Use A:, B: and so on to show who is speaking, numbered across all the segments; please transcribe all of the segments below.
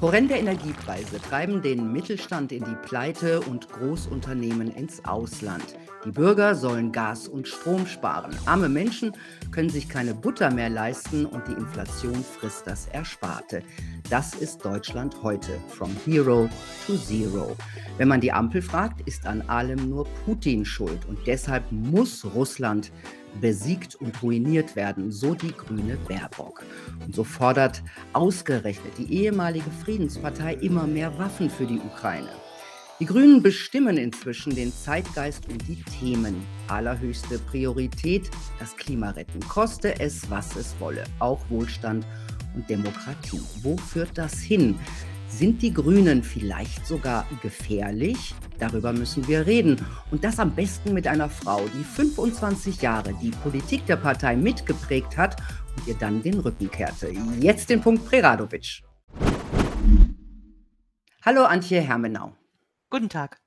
A: Horrende Energiepreise treiben den Mittelstand in die Pleite und Großunternehmen ins Ausland. Die Bürger sollen Gas und Strom sparen. Arme Menschen können sich keine Butter mehr leisten und die Inflation frisst das Ersparte. Das ist Deutschland heute, from hero to zero. Wenn man die Ampel fragt, ist an allem nur Putin schuld und deshalb muss Russland besiegt und ruiniert werden, so die grüne Baerbock. Und so fordert ausgerechnet die ehemalige Friedenspartei immer mehr Waffen für die Ukraine. Die Grünen bestimmen inzwischen den Zeitgeist und die Themen. Allerhöchste Priorität, das Klima retten, koste es, was es wolle, auch Wohlstand und Demokratie. Wo führt das hin? Sind die Grünen vielleicht sogar gefährlich? Darüber müssen wir reden. Und das am besten mit einer Frau, die 25 Jahre die Politik der Partei mitgeprägt hat und ihr dann den Rücken kehrte. Jetzt den Punkt Preradovic. Hallo Antje Hermenau.
B: Guten Tag.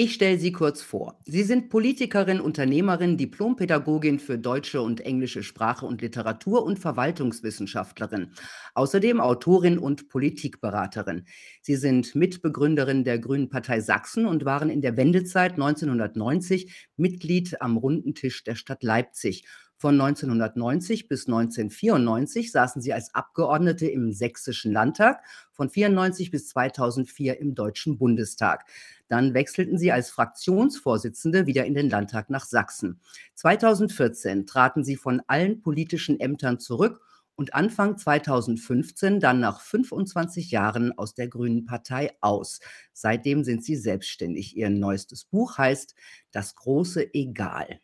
A: Ich stelle Sie kurz vor. Sie sind Politikerin, Unternehmerin, Diplompädagogin für deutsche und englische Sprache und Literatur und Verwaltungswissenschaftlerin. Außerdem Autorin und Politikberaterin. Sie sind Mitbegründerin der Grünen Partei Sachsen und waren in der Wendezeit 1990 Mitglied am runden Tisch der Stadt Leipzig. Von 1990 bis 1994 saßen sie als Abgeordnete im Sächsischen Landtag, von 1994 bis 2004 im Deutschen Bundestag. Dann wechselten sie als Fraktionsvorsitzende wieder in den Landtag nach Sachsen. 2014 traten sie von allen politischen Ämtern zurück und Anfang 2015 dann nach 25 Jahren aus der Grünen Partei aus. Seitdem sind sie selbstständig. Ihr neuestes Buch heißt Das große Egal.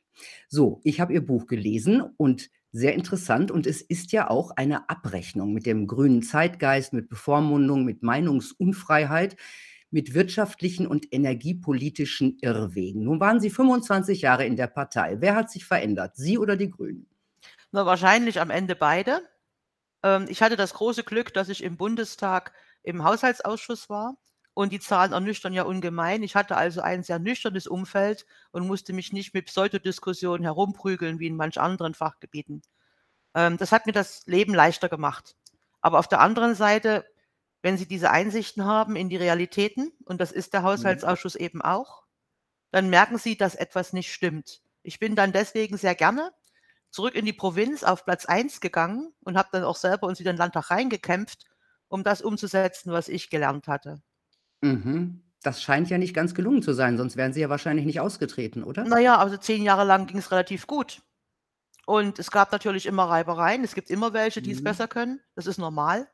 A: So, ich habe Ihr Buch gelesen und sehr interessant und es ist ja auch eine Abrechnung mit dem grünen Zeitgeist, mit Bevormundung, mit Meinungsunfreiheit mit wirtschaftlichen und energiepolitischen Irrwegen. Nun waren Sie 25 Jahre in der Partei. Wer hat sich verändert, Sie oder die Grünen?
B: Na, wahrscheinlich am Ende beide. Ähm, ich hatte das große Glück, dass ich im Bundestag im Haushaltsausschuss war und die Zahlen ernüchtern ja ungemein. Ich hatte also ein sehr nüchternes Umfeld und musste mich nicht mit Pseudodiskussionen herumprügeln wie in manch anderen Fachgebieten. Ähm, das hat mir das Leben leichter gemacht. Aber auf der anderen Seite wenn Sie diese Einsichten haben in die Realitäten, und das ist der mhm. Haushaltsausschuss eben auch, dann merken Sie, dass etwas nicht stimmt. Ich bin dann deswegen sehr gerne zurück in die Provinz auf Platz 1 gegangen und habe dann auch selber uns wieder in den Landtag reingekämpft, um das umzusetzen, was ich gelernt hatte.
A: Mhm. Das scheint ja nicht ganz gelungen zu sein, sonst wären Sie ja wahrscheinlich nicht ausgetreten, oder?
B: Naja, also zehn Jahre lang ging es relativ gut. Und es gab natürlich immer Reibereien. Es gibt immer welche, die es mhm. besser können. Das ist normal.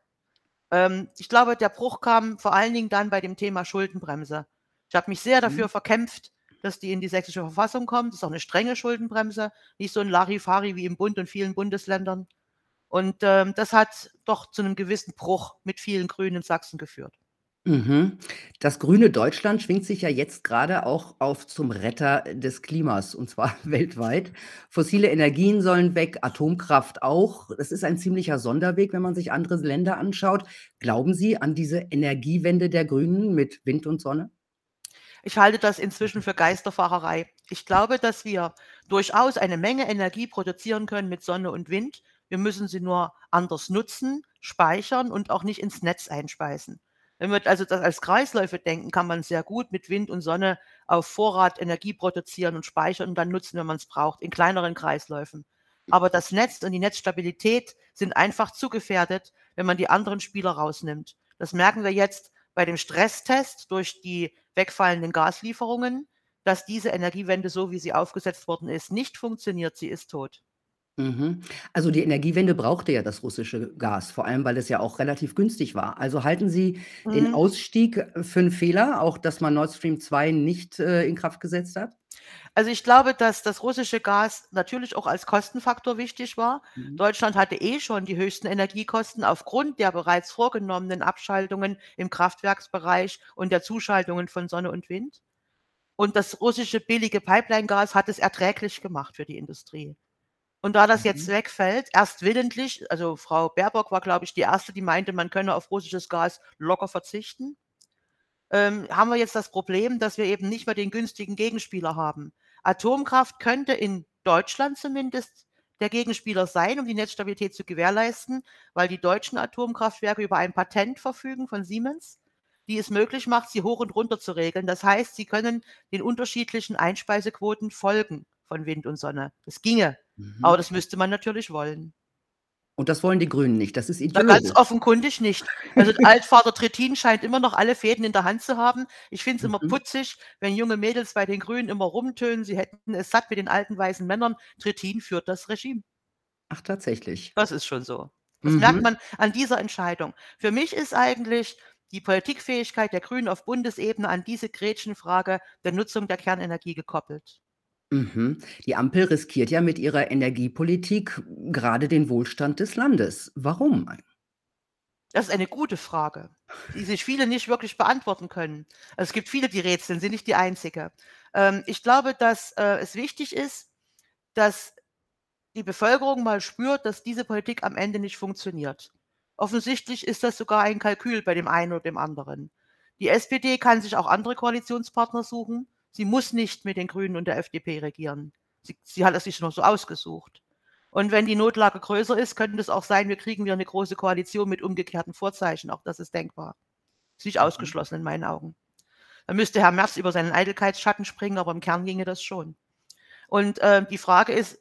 B: Ähm, ich glaube, der Bruch kam vor allen Dingen dann bei dem Thema Schuldenbremse. Ich habe mich sehr dafür mhm. verkämpft, dass die in die sächsische Verfassung kommt. Das ist auch eine strenge Schuldenbremse, nicht so ein Larifari wie im Bund und vielen Bundesländern. Und ähm, das hat doch zu einem gewissen Bruch mit vielen Grünen in Sachsen geführt.
A: Mhm. Das grüne Deutschland schwingt sich ja jetzt gerade auch auf zum Retter des Klimas, und zwar weltweit. Fossile Energien sollen weg, Atomkraft auch. Das ist ein ziemlicher Sonderweg, wenn man sich andere Länder anschaut. Glauben Sie an diese Energiewende der Grünen mit Wind und Sonne?
B: Ich halte das inzwischen für Geisterfahrerei. Ich glaube, dass wir durchaus eine Menge Energie produzieren können mit Sonne und Wind. Wir müssen sie nur anders nutzen, speichern und auch nicht ins Netz einspeisen. Wenn wir also das als Kreisläufe denken, kann man sehr gut mit Wind und Sonne auf Vorrat Energie produzieren und speichern und dann nutzen, wenn man es braucht, in kleineren Kreisläufen. Aber das Netz und die Netzstabilität sind einfach zu gefährdet, wenn man die anderen Spieler rausnimmt. Das merken wir jetzt bei dem Stresstest durch die wegfallenden Gaslieferungen, dass diese Energiewende, so wie sie aufgesetzt worden ist, nicht funktioniert. Sie ist tot.
A: Mhm. Also, die Energiewende brauchte ja das russische Gas, vor allem, weil es ja auch relativ günstig war. Also, halten Sie den Mhm. Ausstieg, äh, für einen Fehler, auch dass man Nord Stream 2 nicht, äh, in Kraft gesetzt hat?
B: Also, ich glaube, dass das russische Gas natürlich auch als Kostenfaktor wichtig war. Mhm. Deutschland hatte eh schon die höchsten Energiekosten aufgrund der bereits vorgenommenen Abschaltungen im Kraftwerksbereich und der Zuschaltungen von Sonne und Wind. Und das russische billige Pipeline-Gas hat es erträglich gemacht für die Industrie. Und da das jetzt Mhm. wegfällt, erst willentlich, also Frau Baerbock war, glaube ich, die Erste, die meinte, man könne auf russisches Gas locker verzichten, ähm, haben wir jetzt das Problem, dass wir eben nicht mehr den günstigen Gegenspieler haben. Atomkraft könnte in Deutschland zumindest der Gegenspieler sein, um die Netzstabilität zu gewährleisten, weil die deutschen Atomkraftwerke über ein Patent verfügen von Siemens, die es möglich macht, sie hoch und runter zu regeln. Das heißt, sie können den unterschiedlichen Einspeisequoten folgen von Wind und Sonne. Das ginge,
A: Mhm.
B: aber das müsste man natürlich wollen.
A: Und das wollen die Grünen nicht. Das ist ideologisch.
B: ganz offenkundig nicht. Also Altvater Trittin scheint immer noch alle Fäden in der Hand zu haben. Ich finde es immer
A: Mhm.
B: putzig, wenn junge Mädels bei den Grünen immer rumtönen, sie hätten es satt mit den alten weißen Männern. Trittin führt das Regime.
A: Ach, tatsächlich.
B: Das ist schon so. Das merkt
A: Mhm.
B: man an dieser Entscheidung. Für mich ist eigentlich die Politikfähigkeit der Grünen auf Bundesebene an diese Gretchenfrage der Nutzung der Kernenergie gekoppelt.
A: Mhm. Die Ampel riskiert ja mit ihrer Energiepolitik gerade den Wohlstand des Landes. Warum?
B: Das ist eine gute Frage, die sich viele nicht wirklich beantworten können. Also, es gibt viele, die rätseln, sind nicht die Einzige. Ähm, ich glaube, dass, äh, es wichtig ist, dass die Bevölkerung mal spürt, dass diese Politik am Ende nicht funktioniert. Offensichtlich ist das sogar ein Kalkül bei dem einen oder dem anderen. Die SPD kann sich auch andere Koalitionspartner suchen. Sie muss nicht mit den Grünen und der FDP regieren. Sie sie hat es sich nur so ausgesucht. Und wenn die Notlage größer ist, könnte es auch sein, wir kriegen wieder eine große Koalition mit umgekehrten Vorzeichen. Auch das ist denkbar. Ist nicht
A: Mhm.
B: ausgeschlossen in meinen Augen. Da müsste Herr Merz über seinen Eitelkeitsschatten springen, aber im Kern ginge das schon. Und, äh, die Frage ist,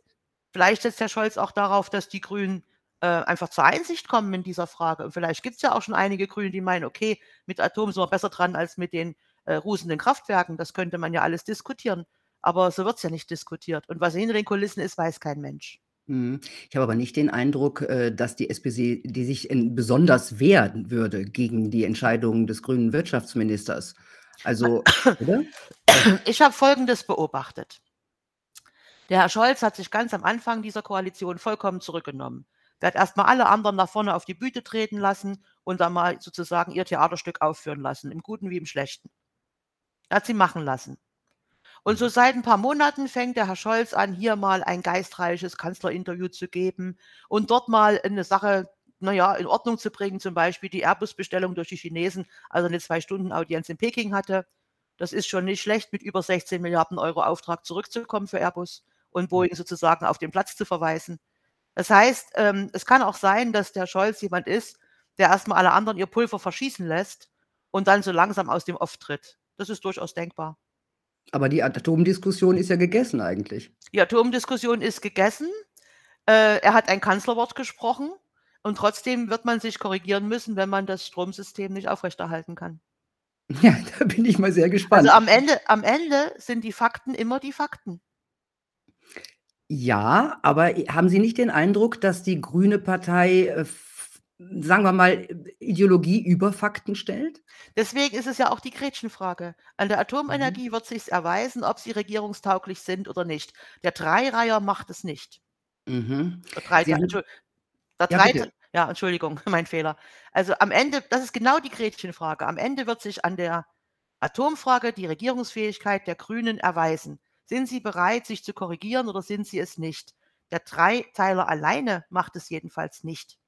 B: vielleicht setzt Herr Scholz auch darauf, dass die Grünen, äh, einfach zur Einsicht kommen in dieser Frage. Und vielleicht gibt es ja auch schon einige Grüne, die meinen: „Okay, mit Atom sind wir besser dran als mit den, äh, rusenden Kraftwerken.“ Das könnte man ja alles diskutieren. Aber so wird es ja nicht diskutiert. Und was hinter den Kulissen ist, weiß kein Mensch.
A: Mhm. Ich habe aber nicht den Eindruck, äh, dass die SPD die sich besonders wehren würde gegen die Entscheidungen des grünen Wirtschaftsministers. Also oder?
B: Ich habe Folgendes beobachtet. Der Herr Scholz hat sich ganz am Anfang dieser Koalition vollkommen zurückgenommen. Der hat erst mal alle anderen nach vorne auf die Bühne treten lassen und dann mal sozusagen ihr Theaterstück aufführen lassen, im Guten wie im Schlechten. Er hat sie machen lassen. Und so seit ein paar Monaten fängt der Herr Scholz an, hier mal ein geistreiches Kanzlerinterview zu geben und dort mal eine Sache, na ja, in Ordnung zu bringen, zum Beispiel die Airbus-Bestellung durch die Chinesen, als er 'ne 2-Stunden-Audienz in Peking hatte. Das ist schon nicht schlecht, mit über 16 Milliarden Euro Auftrag zurückzukommen für Airbus und Boeing sozusagen auf den Platz zu verweisen. Das heißt, ähm, es kann auch sein, dass der Scholz jemand ist, der erst mal alle anderen ihr Pulver verschießen lässt und dann so langsam aus dem Off tritt. Das ist durchaus denkbar.
A: Aber die Atomdiskussion ist ja gegessen eigentlich.
B: Die Atomdiskussion ist gegessen. Äh, er hat ein Kanzlerwort gesprochen und trotzdem wird man sich korrigieren müssen, wenn man das Stromsystem nicht aufrechterhalten kann.
A: Ja, da bin ich mal sehr gespannt.
B: Also, am Ende am Ende sind die Fakten immer die Fakten.
A: Ja, aber haben Sie nicht den Eindruck, dass die grüne Partei, äh, sagen wir mal, Ideologie über Fakten stellt?
B: Deswegen ist es ja auch die Gretchenfrage. An der
A: Mhm.
B: Atomenergie wird sich's erweisen, ob sie regierungstauglich sind oder nicht. Der Dreireiher macht es nicht.
A: Mhm.
B: Der Drei der der
A: Ja,
B: Drei ja, Entschuldigung, mein Fehler. Also, am Ende das ist genau die Gretchenfrage. Am Ende wird sich an der Atomfrage die Regierungsfähigkeit der Grünen erweisen. Sind sie bereit, sich zu korrigieren oder sind sie es nicht? Der Dreiteiler alleine macht es jedenfalls nicht.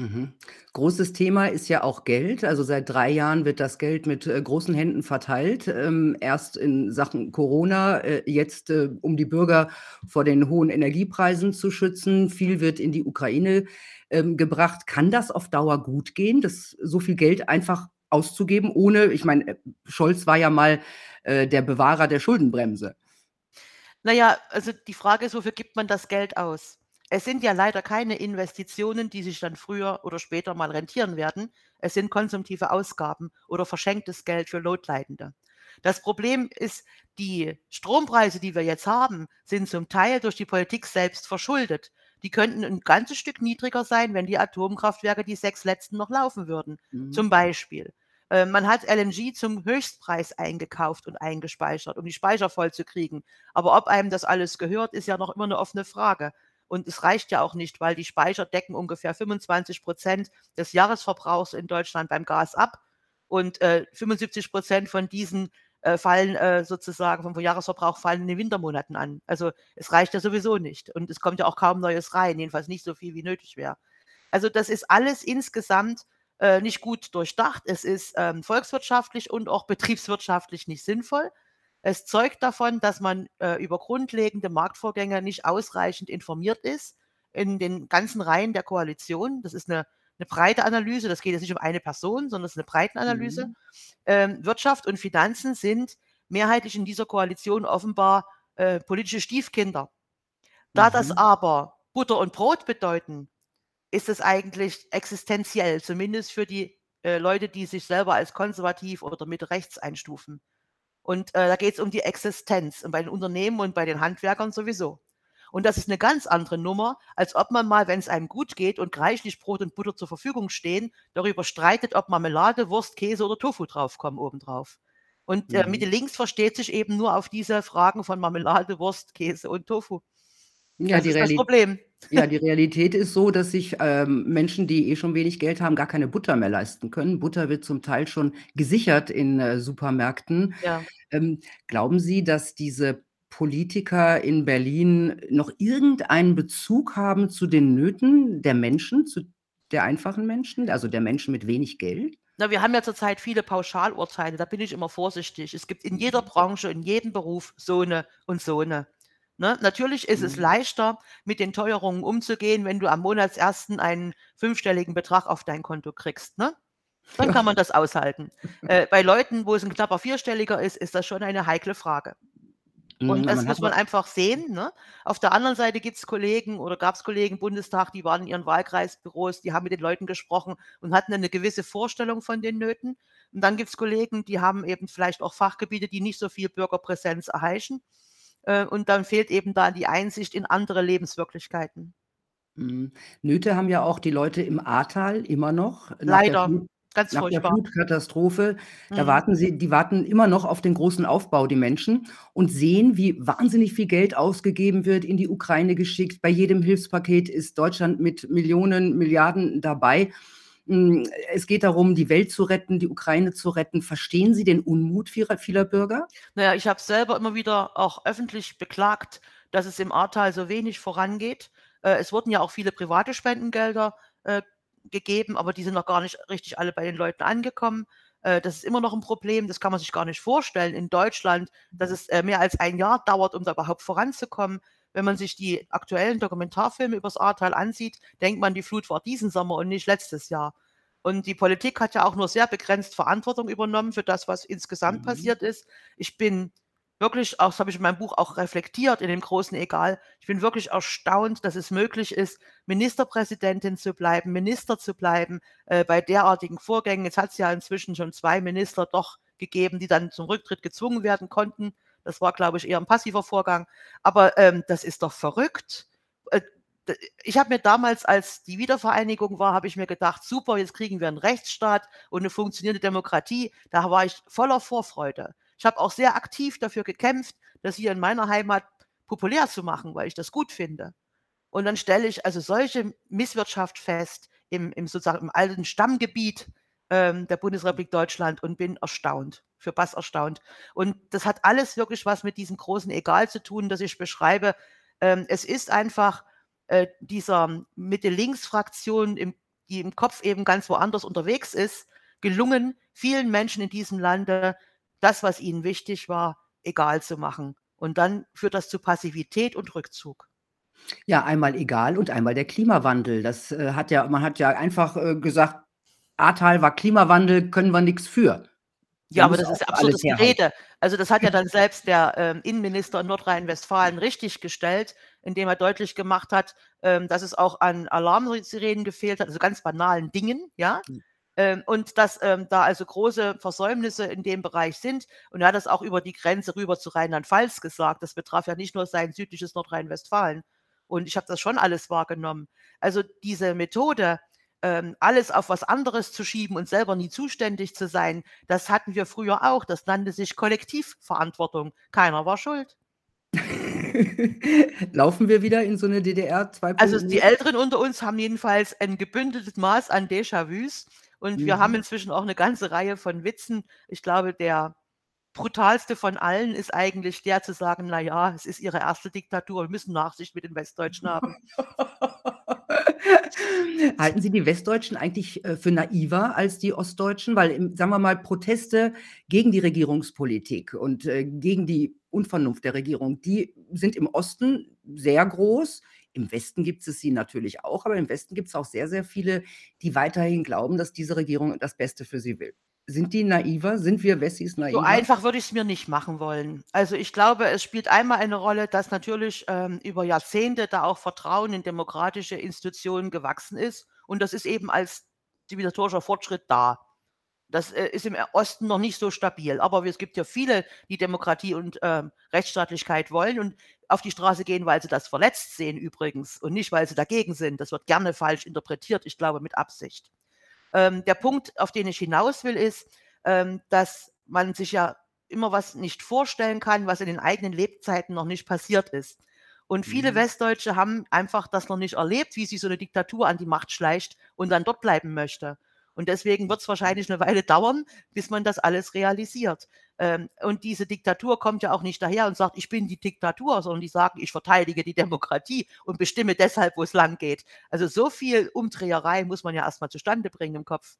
A: Mhm. Großes Thema ist ja auch Geld. Also, seit 3 Jahren wird das Geld mit, äh, großen Händen verteilt. Ähm, erst in Sachen Corona, äh, jetzt, äh, um die Bürger vor den hohen Energiepreisen zu schützen. Viel wird in die Ukraine, ähm, gebracht. Kann das auf Dauer gut gehen, das so viel Geld einfach auszugeben, ohne ich meine, äh, Scholz war ja mal, äh, der Bewahrer der Schuldenbremse.
B: Na ja, also die Frage ist, wofür gibt man das Geld aus? Es sind ja leider keine Investitionen, die sich dann früher oder später mal rentieren werden. Es sind konsumtive Ausgaben oder verschenktes Geld für Notleidende. Das Problem ist, die Strompreise, die wir jetzt haben, sind zum Teil durch die Politik selbst verschuldet. Die könnten 'n ganzes Stück niedriger sein, wenn die Atomkraftwerke, die 6 letzten, noch laufen würden,
A: Mhm.
B: zum Beispiel. Äh, man hat LNG zum Höchstpreis eingekauft und eingespeichert, um die Speicher vollzukriegen. Aber ob einem das alles gehört, ist ja noch immer 'ne offene Frage. Und es reicht ja auch nicht, weil die Speicher decken ungefähr 25% des Jahresverbrauchs in Deutschland beim Gas ab und, äh, 75% von diesen, äh, fallen, äh, sozusagen vom Jahresverbrauch fallen in den Wintermonaten an. Also, es reicht ja sowieso nicht und es kommt ja auch kaum Neues rein, jedenfalls nicht so viel, wie nötig wäre. Also, das ist alles insgesamt, äh, nicht gut durchdacht. Es ist, ähm, volkswirtschaftlich und auch betriebswirtschaftlich nicht sinnvoll. Es zeugt davon, dass man, äh, über grundlegende Marktvorgänge nicht ausreichend informiert ist in den ganzen Reihen der Koalition. Das ist eine 'ne breite Analyse. Das geht jetzt nicht um eine Person, sondern es ist eine Breitenanalyse.
A: Mhm.
B: Ähm, Wirtschaft und Finanzen sind mehrheitlich in dieser Koalition offenbar, äh, politische Stiefkinder. Da das
A: Mhm.
B: aber Butter und Brot bedeuten, ist es eigentlich existenziell, zumindest für die, äh, Leute, die sich selber als konservativ oder Mitte rechts einstufen. Und, äh, da geht's um die Existenz und bei den Unternehmen und bei den Handwerkern sowieso. Und das ist 'ne ganz andere Nummer, als ob man mal, wenn's einem gut geht und reichlich Brot und Butter zur Verfügung stehen, darüber streitet, ob Marmelade, Wurst, Käse oder Tofu draufkommen obendrauf. Und, äh, Mitte
A: Mhm.
B: links versteht sich eben nur auf diese Fragen von Marmelade, Wurst, Käse und Tofu.
A: Ja,
B: Das
A: die
B: ist das
A: Reali
B: Problem.
A: ja, die Realität ist so, dass sich, ähm, Menschen, die eh schon wenig Geld haben, gar keine Butter mehr leisten können. Butter wird zum Teil schon gesichert in, äh, Supermärkten.
B: Ja.
A: Ähm, glauben Sie, dass diese Politiker in Berlin noch irgendeinen Bezug haben zu den Nöten der Menschen, zu der einfachen Menschen, also der Menschen mit wenig Geld?
B: Na, wir haben ja zurzeit viele Pauschalurteile, da bin ich immer vorsichtig. Es gibt in jeder. Branche, in jedem Beruf so 'ne und so 'ne, ne? Natürlich ist es
A: Mhm.
B: leichter, mit den Teuerungen umzugehen, wenn du am Monatsersten einen fünfstelligen Betrag auf dein Konto kriegst, ne? Dann kann man das aushalten. Äh, bei Leuten, wo es 'n knapper vierstelliger ist, ist das schon eine heikle Frage.
A: Mhm,
B: Und
A: aber
B: das
A: man
B: muss man einfach sehen, ne? Auf der anderen Seite gibt's Kollegen oder gab's Kollegen im Bundestag, die waren in ihren Wahlkreisbüros, die haben mit den Leuten gesprochen und hatten 'ne gewisse Vorstellung von den Nöten. Und dann gibt's Kollegen, die haben eben vielleicht auch Fachgebiete, die nicht so viel Bürgerpräsenz erheischen. Äh, und dann fehlt eben da die Einsicht in andere Lebenswirklichkeiten.
A: Mhm. Nöte haben ja auch die Leute im Ahrtal immer noch der
B: Leider,
A: Flut
B: ganz
A: nach der
B: furchtbar.
A: Flutkatastrophe. Da
B: Mhm.
A: warten sie die warten immer noch auf den großen Aufbau, die Menschen, und sehen, wie wahnsinnig viel Geld ausgegeben wird, in die Ukraine geschickt. Bei jedem Hilfspaket ist Deutschland mit Millionen, Milliarden dabei. Hm, es geht darum, die Welt zu retten, die Ukraine zu retten. Verstehen Sie den Unmut vieler vieler Bürger?
B: Na ja, ich habe selber immer wieder auch öffentlich beklagt, dass es im Ahrtal so wenig vorangeht. Äh, es wurden ja auch viele private Spendengelder, äh, gegeben, aber die sind noch gar nicht richtig alle bei den Leuten angekommen. Äh, das ist immer noch 'n Problem, das kann man sich gar nicht vorstellen in Deutschland, dass es, äh, mehr als 1 Jahr dauert, um da überhaupt voranzukommen. Wenn man sich die aktuellen Dokumentarfilme übers Ahrtal ansieht, denkt man, die Flut war diesen Sommer und nicht letztes Jahr. Und die Politik hat ja auch nur sehr begrenzt Verantwortung übernommen für das, was insgesamt
A: Mhm.
B: passiert ist. Ich bin wirklich auch das habe ich in meinem Buch auch reflektiert in dem großen Egal. Ich bin wirklich erstaunt, dass es möglich ist, Ministerpräsidentin zu bleiben, Minister zu bleiben, äh, bei derartigen Vorgängen. Jetzt hat's ja inzwischen schon 2 Minister doch gegeben, die dann zum Rücktritt gezwungen werden konnten. Das war, glaube ich, eher 'n passiver Vorgang. Aber, ähm, das ist doch verrückt. Äh, ich habe mir damals, als die Wiedervereinigung war, habe ich mir gedacht: „Super, jetzt kriegen wir 'n Rechtsstaat und 'ne funktionierende Demokratie.“ Da war ich voller Vorfreude. Ich habe auch sehr aktiv dafür gekämpft, das hier in meiner Heimat populär zu machen, weil ich das gut finde. Und dann stelle ich also solche Misswirtschaft fest im im sozusagen im alten Stammgebiet, ähm, der Bundesrepublik Deutschland und bin erstaunt, für was erstaunt. Und das hat alles wirklich was mit diesem großen Egal zu tun, das ich beschreibe. Ähm, es ist einfach, äh, dieser Mitte-Links-Fraktion im die im Kopf eben ganz woanders unterwegs ist, gelungen, vielen Menschen in diesem Lande das, was ihnen wichtig war, egal zu machen. Und dann führt das zu Passivität und Rückzug.
A: Ja, einmal Egal und einmal der Klimawandel. Das, äh, hat ja man hat ja einfach, äh, gesagt: „Ahrtal war Klimawandel, können wir nix für.“
B: Ja, aber das ist
A: herhalten.
B: Gerede. Also, das hat ja dann selbst der, ähm, Innenminister in Nordrhein-Westfalen richtiggestellt, indem er deutlich gemacht hat, ähm, dass es auch an Alarmsirenen gefehlt hat, also ganz banalen Dingen, ja?
A: Hm.
B: Ähm, und dass, ähm, da also große Versäumnisse in dem Bereich sind. Und er hat das auch über die Grenze rüber zu Rheinland-Pfalz gesagt. Das betraf ja nicht nur sein südliches Nordrhein-Westfalen. Und ich habe das schon alles wahrgenommen. Also, diese Methode, ähm, alles auf was anderes zu schieben und selber nie zuständig zu sein, das hatten wir früher auch. Das nannte sich Kollektivverantwortung. Keiner war schuld.
A: Laufen wir wieder in so 'ne DDR
B: Also, die
A: 2.0?
B: Älteren unter uns haben jedenfalls ein gebündeltes Maß an Déjà-vus und wir haben
A: Mhm.
B: inzwischen auch 'ne ganze Reihe von Witzen. Ich glaube, der brutalste von allen ist eigentlich der zu sagen: „Na ja, es ist ihre 1. Diktatur, wir müssen Nachsicht mit den Westdeutschen haben.“
A: Halten Sie die Westdeutschen eigentlich, äh, für naiver als die Ostdeutschen? Weil sagen wir mal, Proteste gegen die Regierungspolitik und, äh, gegen die Unvernunft der Regierung, die sind im Osten sehr groß, Im Westen gibt es sie natürlich auch, aber im Westen gibt es auch sehr, sehr viele, die weiterhin glauben, dass diese Regierung das Beste für sie will. Sind die naiver? Sind wir Wessis naiver?
B: So einfach würde ich es mir nicht machen wollen. Also, ich glaube, es spielt einmal eine Rolle, dass natürlich, ähm, über Jahrzehnte da auch Vertrauen in demokratische Institutionen gewachsen ist und das ist eben als zivilisatorischer Fortschritt da. Das, äh, ist im Osten noch nicht so stabil, aber es gibt ja viele, die Demokratie und, ähm, Rechtsstaatlichkeit wollen und auf die Straße gehen, weil sie das verletzt sehen übrigens und nicht, weil sie dagegen sind. Das wird gerne falsch interpretiert, ich glaube mit Absicht. Ähm, der Punkt, auf den ich hinaus will, ist, ähm, dass man sich ja immer was nicht vorstellen kann, was in den eigenen Lebzeiten noch nicht passiert ist. Und viele mhm. Westdeutsche haben einfach das noch nicht erlebt, wie sich so eine Diktatur an die Macht schleicht und dann dort bleiben möchte. Und deswegen wird es wahrscheinlich eine Weile dauern, bis man das alles realisiert. Ähm, und diese Diktatur kommt ja auch nicht daher und sagt, ich bin die Diktatur, sondern die sagen, ich verteidige die Demokratie und bestimme deshalb, wo es lang geht. Also so viel Umdreherei muss man ja erstmal zustande bringen im Kopf.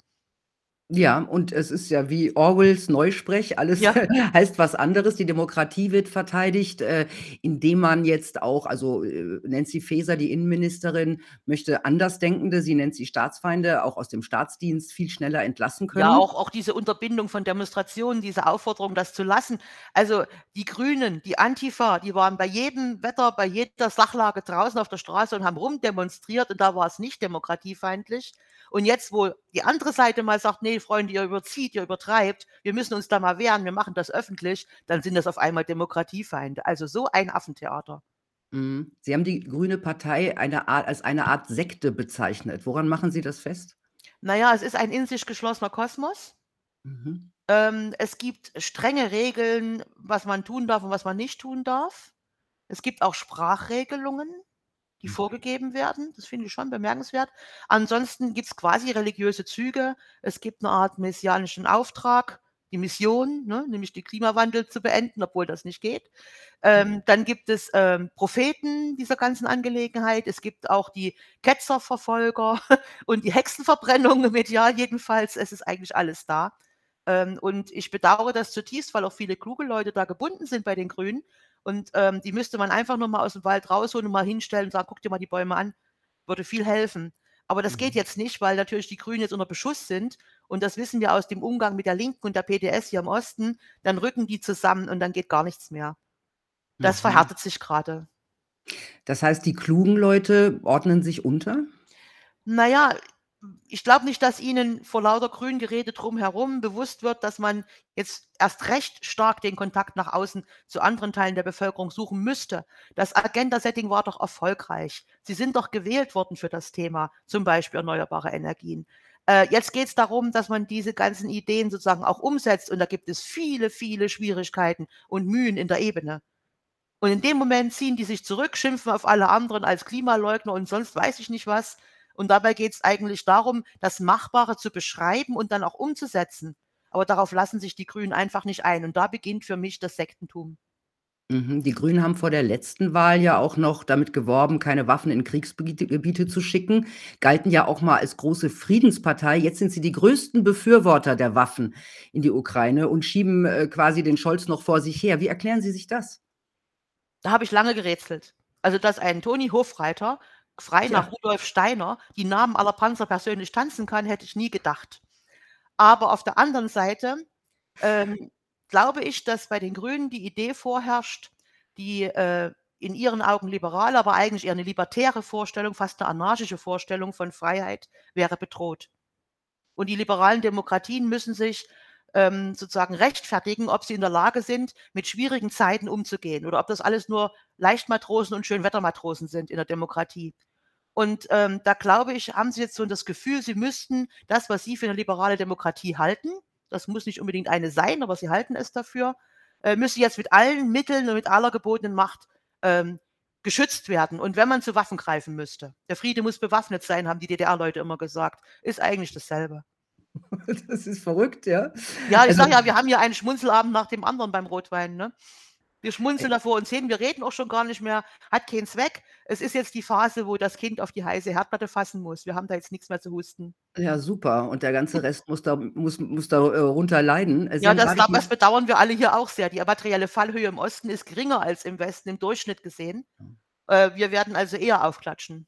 A: Ja, und es ist ja wie Orwells Neusprech, alles
B: Ja.
A: heißt was anderes. Die Demokratie wird verteidigt, äh, indem man jetzt auch also, äh, Nancy Faeser, die Innenministerin, möchte Andersdenkende, sie nennt sie Staatsfeinde, auch aus dem Staatsdienst viel schneller entlassen können.
B: Ja, auch auch diese Unterbindung von Demonstrationen, diese Aufforderung, das zu lassen. Also, die Grünen, die Antifa, die waren bei jedem Wetter, bei jeder Sachlage draußen auf der Straße und haben rumdemonstriert und da war es nicht demokratiefeindlich. Und jetzt, wo die andere Seite mal sagt: „Ne, Freunde, ihr überzieht, ihr übertreibt, wir müssen uns da mal wehren, wir machen das öffentlich“, dann sind das auf einmal Demokratiefeinde. Also, so ein Affentheater.
A: Mhm. Sie haben die Grüne Partei eine Art als eine Art Sekte bezeichnet. Woran machen Sie das fest?
B: Na ja, es ist ein in sich geschlossener Kosmos.
A: Mhm.
B: Ähm, es gibt strenge Regeln, was man tun darf und was man nicht tun darf. Es gibt auch Sprachregelungen die
A: Mhm.
B: vorgegeben werden. Das finde ich schon bemerkenswert. Ansonsten gibt es quasi religiöse Züge. Es gibt eine Art messianischen Auftrag, die Mission, ne, nämlich den Klimawandel zu beenden, obwohl das nicht geht. Ähm, dann gibt es, ähm, Propheten dieser ganzen Angelegenheit. Es gibt auch die Ketzerverfolger und die Hexenverbrennung medial jedenfalls. Es ist eigentlich alles da. Ähm, und ich bedauere das zutiefst, weil auch viele kluge Leute da gebunden sind bei den Grünen. Und, ähm, die müsste man einfach nur mal aus dem Wald rausholen und mal hinstellen und sagen: „Guck dir mal die Bäume an.“ Würde viel helfen. Aber das geht
A: Mhm.
B: jetzt nicht, weil natürlich die Grünen jetzt unter Beschuss sind und das wissen wir aus dem Umgang mit der Linken und der PDS hier im Osten. Dann rücken die zusammen und dann geht gar nichts mehr. Das
A: Mhm.
B: verhärtet sich grade.
A: Das heißt, die klugen Leute ordnen sich unter?
B: Na ja, ich glaube nicht, dass Ihnen vor lauter Grüngerede drumherum bewusst wird, dass man jetzt erst recht stark den Kontakt nach außen zu anderen Teilen der Bevölkerung suchen müsste. Das Agenda-Setting war doch erfolgreich. Sie sind doch gewählt worden für das Thema, zum Beispiel erneuerbare Energien. Äh, jetzt geht's darum, dass man diese ganzen Ideen sozusagen auch umsetzt und da gibt es viele, viele Schwierigkeiten und Mühen in der Ebene. Und in dem Moment ziehen die sich zurück, schimpfen auf alle anderen als Klimaleugner und sonst weiß ich nicht was. Und dabei geht es eigentlich darum, das Machbare zu beschreiben und dann auch umzusetzen. Aber darauf lassen sich die Grünen einfach nicht ein. Und da beginnt für mich das Sektentum.
A: Mhm. Die Grünen haben vor der letzten Wahl ja auch noch damit geworben, keine Waffen in Kriegsgebiete Gebiete zu schicken, galten ja auch mal als große Friedenspartei. Jetzt sind sie die größten Befürworter der Waffen in die Ukraine und schieben, äh, quasi den Scholz noch vor sich her. Wie erklären Sie sich das?
B: Da habe ich lange gerätselt. Also, dass ein Toni Hofreiter frei
A: Tja.
B: nach Rudolf Steiner die Namen aller Panzer persönlich tanzen kann, hätte ich nie gedacht. Aber auf der anderen Seite, ähm, glaube ich, dass bei den Grünen die Idee vorherrscht, die, äh, in ihren Augen liberale, aber eigentlich eher 'ne libertäre Vorstellung, fast 'ne anarchische Vorstellung von Freiheit wäre bedroht. Und die liberalen Demokratien müssen sich, ähm, sozusagen rechtfertigen, ob sie in der Lage sind, mit schwierigen Zeiten umzugehen oder ob das alles nur Leichtmatrosen und Schönwettermatrosen sind in der Demokratie. Und, ähm, da glaube ich, haben sie jetzt so das Gefühl, sie müssten das, was sie für 'ne liberale Demokratie halten das muss nicht unbedingt eine sein, aber sie halten es dafür, äh, müsse jetzt mit allen Mitteln und mit aller gebotenen Macht, ähm, geschützt werden. Und wenn man zu Waffen greifen müsste der Friede muss bewaffnet sein, haben die DDR-Leute immer gesagt. Ist eigentlich dasselbe.
A: Das ist verrückt, ja.
B: Ja, ich
A: Also
B: sage ja, wir haben hier einen Schmunzelabend nach dem anderen beim Rotwein, ne? Wir schmunzeln
A: Äh
B: da vor uns hin, wir reden auch schon gar nicht mehr, hat keinen Zweck. Es ist jetzt die Phase, wo das Kind auf die heiße Herdplatte fassen muss. Wir haben da jetzt nix mehr zu husten.
A: Ja, super. Und der ganze Rest muss da muss muss da, äh, runter leiden. Sie
B: Ja, das das bedauern wir alle hier auch sehr. Die materielle Fallhöhe im Osten ist geringer als im Westen im Durchschnitt gesehen. Äh, wir werden also eher aufklatschen.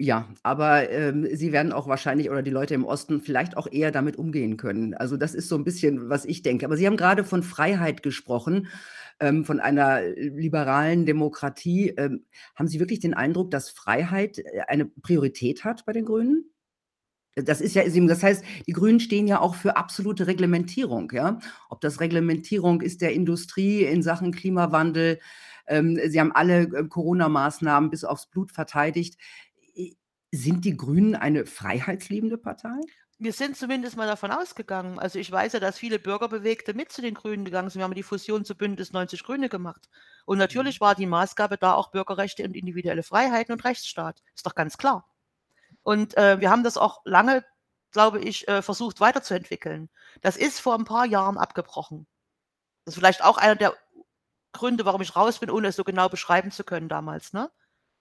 A: Ja, aber, ähm, sie werden auch wahrscheinlich oder die Leute im Osten vielleicht auch eher damit umgehen können. Also, das ist so 'n bisschen, was ich denke. Aber Sie haben grade von Freiheit gesprochen, ähm, von einer liberalen Demokratie. Ähm, haben Sie wirklich den Eindruck, dass Freiheit, äh, eine Priorität hat bei den Grünen? Das ist ja das heißt, die Grünen stehen ja auch für absolute Reglementierung, ja? Ob das Reglementierung ist der Industrie in Sachen Klimawandel. Ähm, sie haben alle, äh, Corona-Maßnahmen bis aufs Blut verteidigt. Sind die Grünen eine freiheitsliebende Partei?
B: Wir sind zumindest mal davon ausgegangen. Also, ich weiß ja, dass viele Bürgerbewegte mit zu den Grünen gegangen sind. Wir haben die Fusion zu Bündnis 90 Grüne gemacht. Und
A: Mhm.
B: natürlich war die Maßgabe da auch Bürgerrechte und individuelle Freiheiten und Rechtsstaat. Ist doch ganz klar. Und, äh, wir haben das auch lange, glaube ich, äh, versucht weiterzuentwickeln. Das ist vor 'n paar Jahren abgebrochen. Das ist vielleicht auch einer der Gründe, warum ich raus bin, ohne es so genau beschreiben zu können damals, ne?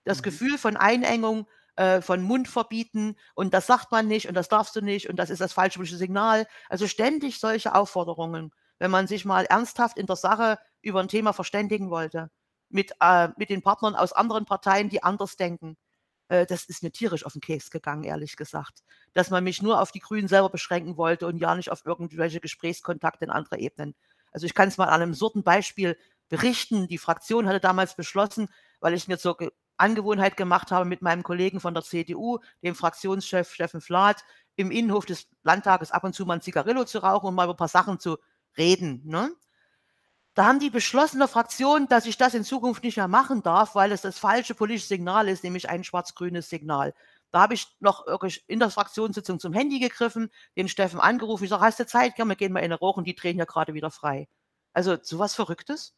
B: Das
A: Mhm.
B: Gefühl von Einengung, äh, von Mundverbieten und das sagt man nicht und das darfst du nicht und das ist das falsche Signal. Also, ständig solche Aufforderungen, wenn man sich mal ernsthaft in der Sache über 'n Thema verständigen wollte mit äh, mit den Partnern aus anderen Parteien, die anders denken. Äh, das ist mir tierisch auf 'n Keks gegangen, ehrlich gesagt, dass man mich nur auf die Grünen selber beschränken wollte und ja nicht auf irgendwelche Gesprächskontakte in andere Ebenen. Also, ich kann's mal an 'nem absurden Beispiel berichten. Die Fraktion hatte damals beschlossen, weil ich's mir Ge Angewohnheit gemacht habe, mit meinem Kollegen von der CDU, dem Fraktionschef Steffen Flath, im Innenhof des Landtages ab und zu mal 'n Zigarillo zu rauchen und mal über 'n paar Sachen zu reden, ne? Da haben die beschlossen in der Fraktion, dass ich das in Zukunft nicht mehr machen darf, weil es das falsche politische Signal ist, nämlich ein schwarz-grünes Signal. Da habe ich noch wirklich in der Fraktionssitzung zum Handy gegriffen, den Steffen angerufen. Ich sage: „Hast du Zeit? Komm, wir gehen mal eine rauchen, die drehen ja grade wieder frei.“ Also, so was Verrücktes.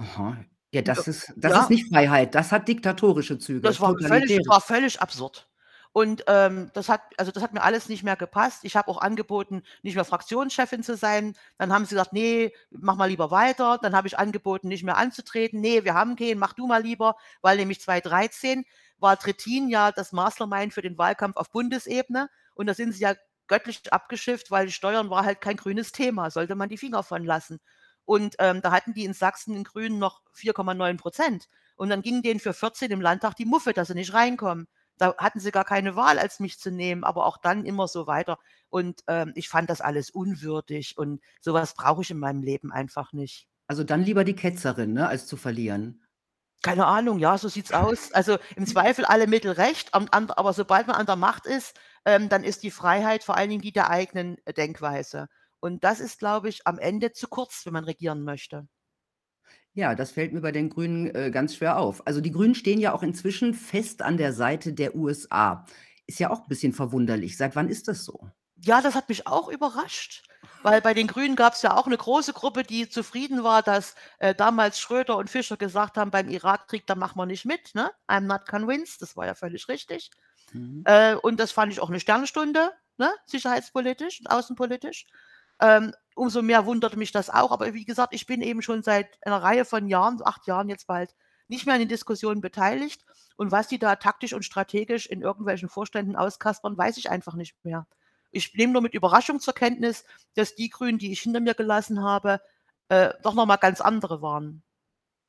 A: Aha. Ja,
B: äh
A: das ist das ist
B: ja.
A: nicht Freiheit. Das hat diktatorische
B: Das
A: Züge,
B: war völlig das war völlig absurd. Und, ähm, das hat also, das hat mir alles nicht mehr gepasst. Ich habe auch angeboten, nicht mehr Fraktionschefin zu sein. Dann haben sie gesagt: „Ne, mach mal lieber weiter.“ Dann habe ich angeboten, nicht mehr anzutreten. „Ne, wir haben keinen, mach du mal lieber.“ Weil nämlich 2013 war Trittin ja das Mastermind für den Wahlkampf auf Bundesebene und da sind sie ja göttlich abgeschifft, weil Steuern war halt kein grünes Thema, sollte man die Finger von lassen. Und, ähm, da hatten die in Sachsen, den Grünen, noch 4,9 % und dann ging denen für 14 im Landtag die Muffe, dass sie nicht reinkommen. Da hatten sie gar keine Wahl, als mich zu nehmen, aber auch dann immer so weiter. Und, ähm, ich fand das alles unwürdig und so was brauche ich in meinem Leben einfach nicht.
A: Also, dann lieber die Ketzerin, ne, als zu verlieren.
B: Keine Ahnung, ja, so sieht's aus. Also, im Zweifel alle Mittel recht, aber sobald man an der Macht ist, ähm, dann ist die Freiheit vor allen Dingen die der eigenen, Denkweise. Und das ist, glaube ich, am Ende zu kurz, wenn man regieren möchte.
A: Ja, das fällt mir bei den Grünen, äh, ganz schwer auf. Also, die Grünen stehen ja auch inzwischen fest an der Seite der USA. Ist ja auch 'n bisschen verwunderlich. Seit wann ist das so?
B: Ja, das hat mich auch überrascht, weil bei den Grünen gab's ja auch 'ne große Gruppe, die zufrieden war, dass, äh, damals Schröder und Fischer gesagt haben: „Beim Irakkrieg, da machen wir nicht mit“, ne? „I'm not convinced“, das war ja völlig richtig.
A: Mhm.
B: Äh, und das fand ich auch 'ne Sternstunde, ne, sicherheitspolitisch und außenpolitisch. Ähm, umso mehr wunderte mich das auch, aber wie gesagt, ich bin eben schon seit einer Reihe von Jahren, 8 Jahren jetzt bald, nicht mehr an den Diskussionen beteiligt und was die da taktisch und strategisch in irgendwelchen Vorständen auskaspern, weiß ich einfach nicht mehr. Ich nehme nur mit Überraschung zur Kenntnis, dass die Grünen, die ich hinter mir gelassen habe, äh, doch noch mal ganz andere waren.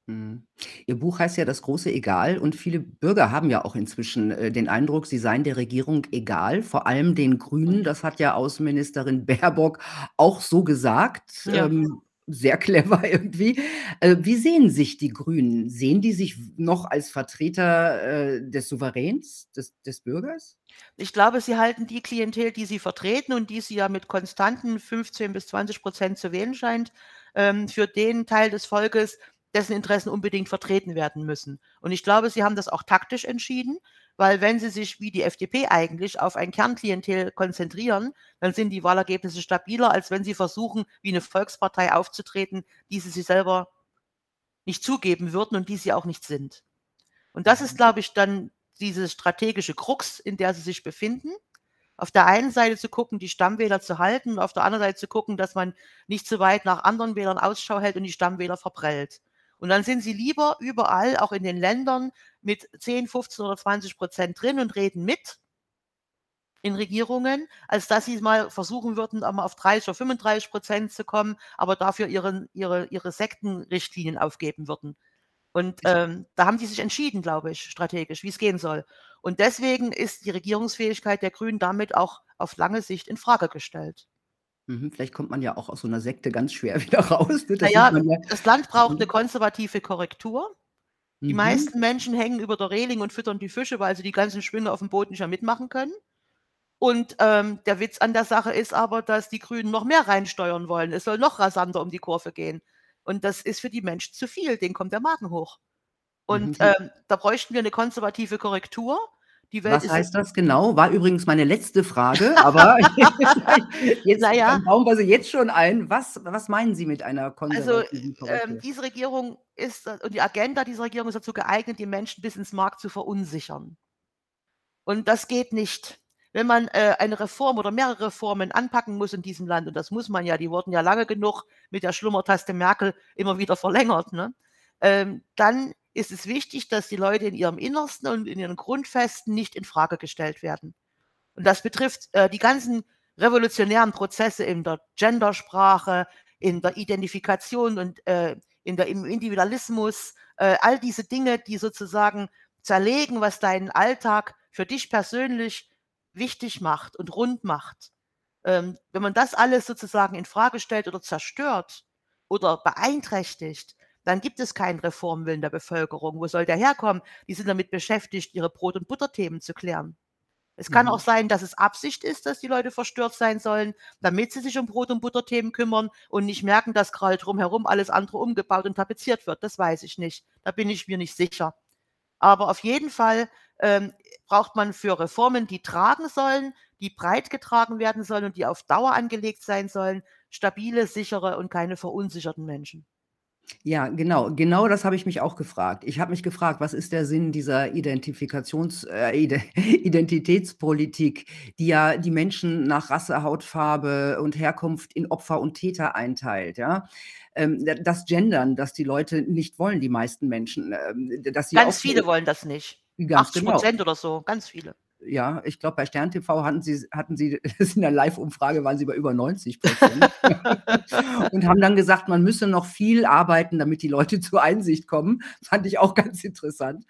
A: Mhm. Ihr Buch heißt ja „Das große Egal“ und viele Bürger haben ja auch inzwischen, äh, den Eindruck, sie seien der Regierung egal, vor allem den Grünen. Das hat ja Außenministerin Baerbock auch so gesagt,
B: Ja.
A: ähm, sehr clever irgendwie. Äh, wie sehen sich die Grünen? Sehen die sich noch als Vertreter, äh, des Souveräns, des des Bürgers?
B: Ich glaube, sie halten die Klientel, die sie vertreten und die sie ja mit konstanten 15 bis 20 % zu wählen scheint, ähm, für den Teil des Volkes, dessen Interessen unbedingt vertreten werden müssen. Und ich glaube, sie haben das auch taktisch entschieden, weil wenn sie sich wie die FDP eigentlich auf ein Kernklientel konzentrieren, dann sind die Wahlergebnisse stabiler, als wenn sie versuchen, wie 'ne Volkspartei aufzutreten, die sie sich selber nicht zugeben würden und die sie auch nicht sind. Und das ist,
A: Mhm.
B: glaube ich, dann diese strategische Krux, in der sie sich befinden. Auf der einen Seite zu gucken, die Stammwähler zu halten und auf der anderen Seite zu gucken, dass man nicht zu weit nach anderen Wählern Ausschau hält und die Stammwähler verprellt. Und dann sind sie lieber überall, auch in den Ländern, mit 10, 15 oder 20 % drin und reden mit in Regierungen, als dass sie mal versuchen würden, auch mal auf 30 oder 35 % zu kommen, aber dafür ihren ihre ihre Sektenrichtlinien aufgeben würden. Und ähm, da haben die sich entschieden, glaube ich, strategisch, wie es gehen soll. Und deswegen ist die Regierungsfähigkeit der Grünen damit auch auf lange Sicht in Frage gestellt.
A: Mhm, vielleicht kommt man ja auch aus so einer Sekte ganz schwer wieder raus, ne? Das
B: ja,
A: sieht man ja
B: das Land braucht
A: mhm.
B: eine konservative Korrektur. Die
A: Mhm.
B: meisten Menschen hängen über der Reling und füttern die Fische, weil sie die ganzen Schwünge auf dem Boot nicht mehr mitmachen können. Und, ähm, der Witz an der Sache ist aber, dass die Grünen noch mehr reinsteuern wollen. Es soll noch rasanter um die Kurve gehen. Und das ist für die Menschen zu viel, denen kommt der Magen hoch.
A: Mhm,
B: Und,
A: wie
B: ähm, da bräuchten wir 'ne konservative Korrektur.
A: Was heißt das genau? War übrigens meine letzte Frage, aber jetzt
B: Na ja.
A: dann bauen wir sie jetzt schon ein. Was was meinen Sie mit einer
B: Also,
A: konservativen
B: ähm,
A: Korrektur?
B: diese Regierung ist und die Agenda dieser Regierung ist dazu geeignet, die Menschen bis ins Mark zu verunsichern. Und das geht nicht. Wenn man, äh, eine Reform oder mehrere Reformen anpacken muss in diesem Land, und das muss man ja, die wurden ja lange genug mit der Schlummertaste Merkel immer wieder verlängert, ne? Ähm, dann ist es wichtig, dass die Leute in ihrem Innersten und in ihren Grundfesten nicht infrage gestellt werden. Und das betrifft, äh, die ganzen revolutionären Prozesse in der Gendersprache, in der Identifikation und, äh, in der im Individualismus, äh, all diese Dinge, die sozusagen zerlegen, was deinen Alltag für dich persönlich wichtig macht und rund macht. Ähm, wenn man das alles sozusagen infrage stellt oder zerstört oder beeinträchtigt, dann gibt es keinen Reformwillen der Bevölkerung. Wo soll der herkommen? Die sind damit beschäftigt, ihre Brot und Butterthemen zu klären. Es kann auch
A: Mhm.
B: sein, dass es Absicht ist, dass die Leute verstört sein sollen, damit sie sich um Brot und Butterthemen kümmern und nicht merken, dass grade drumherum alles andere umgebaut und tapeziert wird. Das weiß ich nicht. Da bin ich mir nicht sicher. Aber auf jeden Fall, ähm, braucht man für Reformen, die tragen sollen, die breit getragen werden sollen und die auf Dauer angelegt sein sollen, stabile, sichere und keine verunsicherten Menschen.
A: Ja, genau. Genau das habe ich mich auch gefragt. Ich habe mich gefragt, was ist der Sinn dieser Identifikations äh, Ide Identitätspolitik, die ja die Menschen nach Rasse, Hautfarbe und Herkunft in Opfer und Täter einteilt, ja? Ähm, das Gendern, das die Leute nicht wollen, die meisten Menschen, ähm, dass sie
B: Ganz viele wollen das nicht.
A: Ganz
B: achtzig
A: genau.
B: Prozent oder so, ganz viele.
A: Ja, ich glaube, bei Stern TV hatten sie hatten sie das in der Live-Umfrage waren sie bei über 90 % und haben dann gesagt, man müsse noch viel arbeiten, damit die Leute zur Einsicht kommen. Fand ich auch ganz interessant.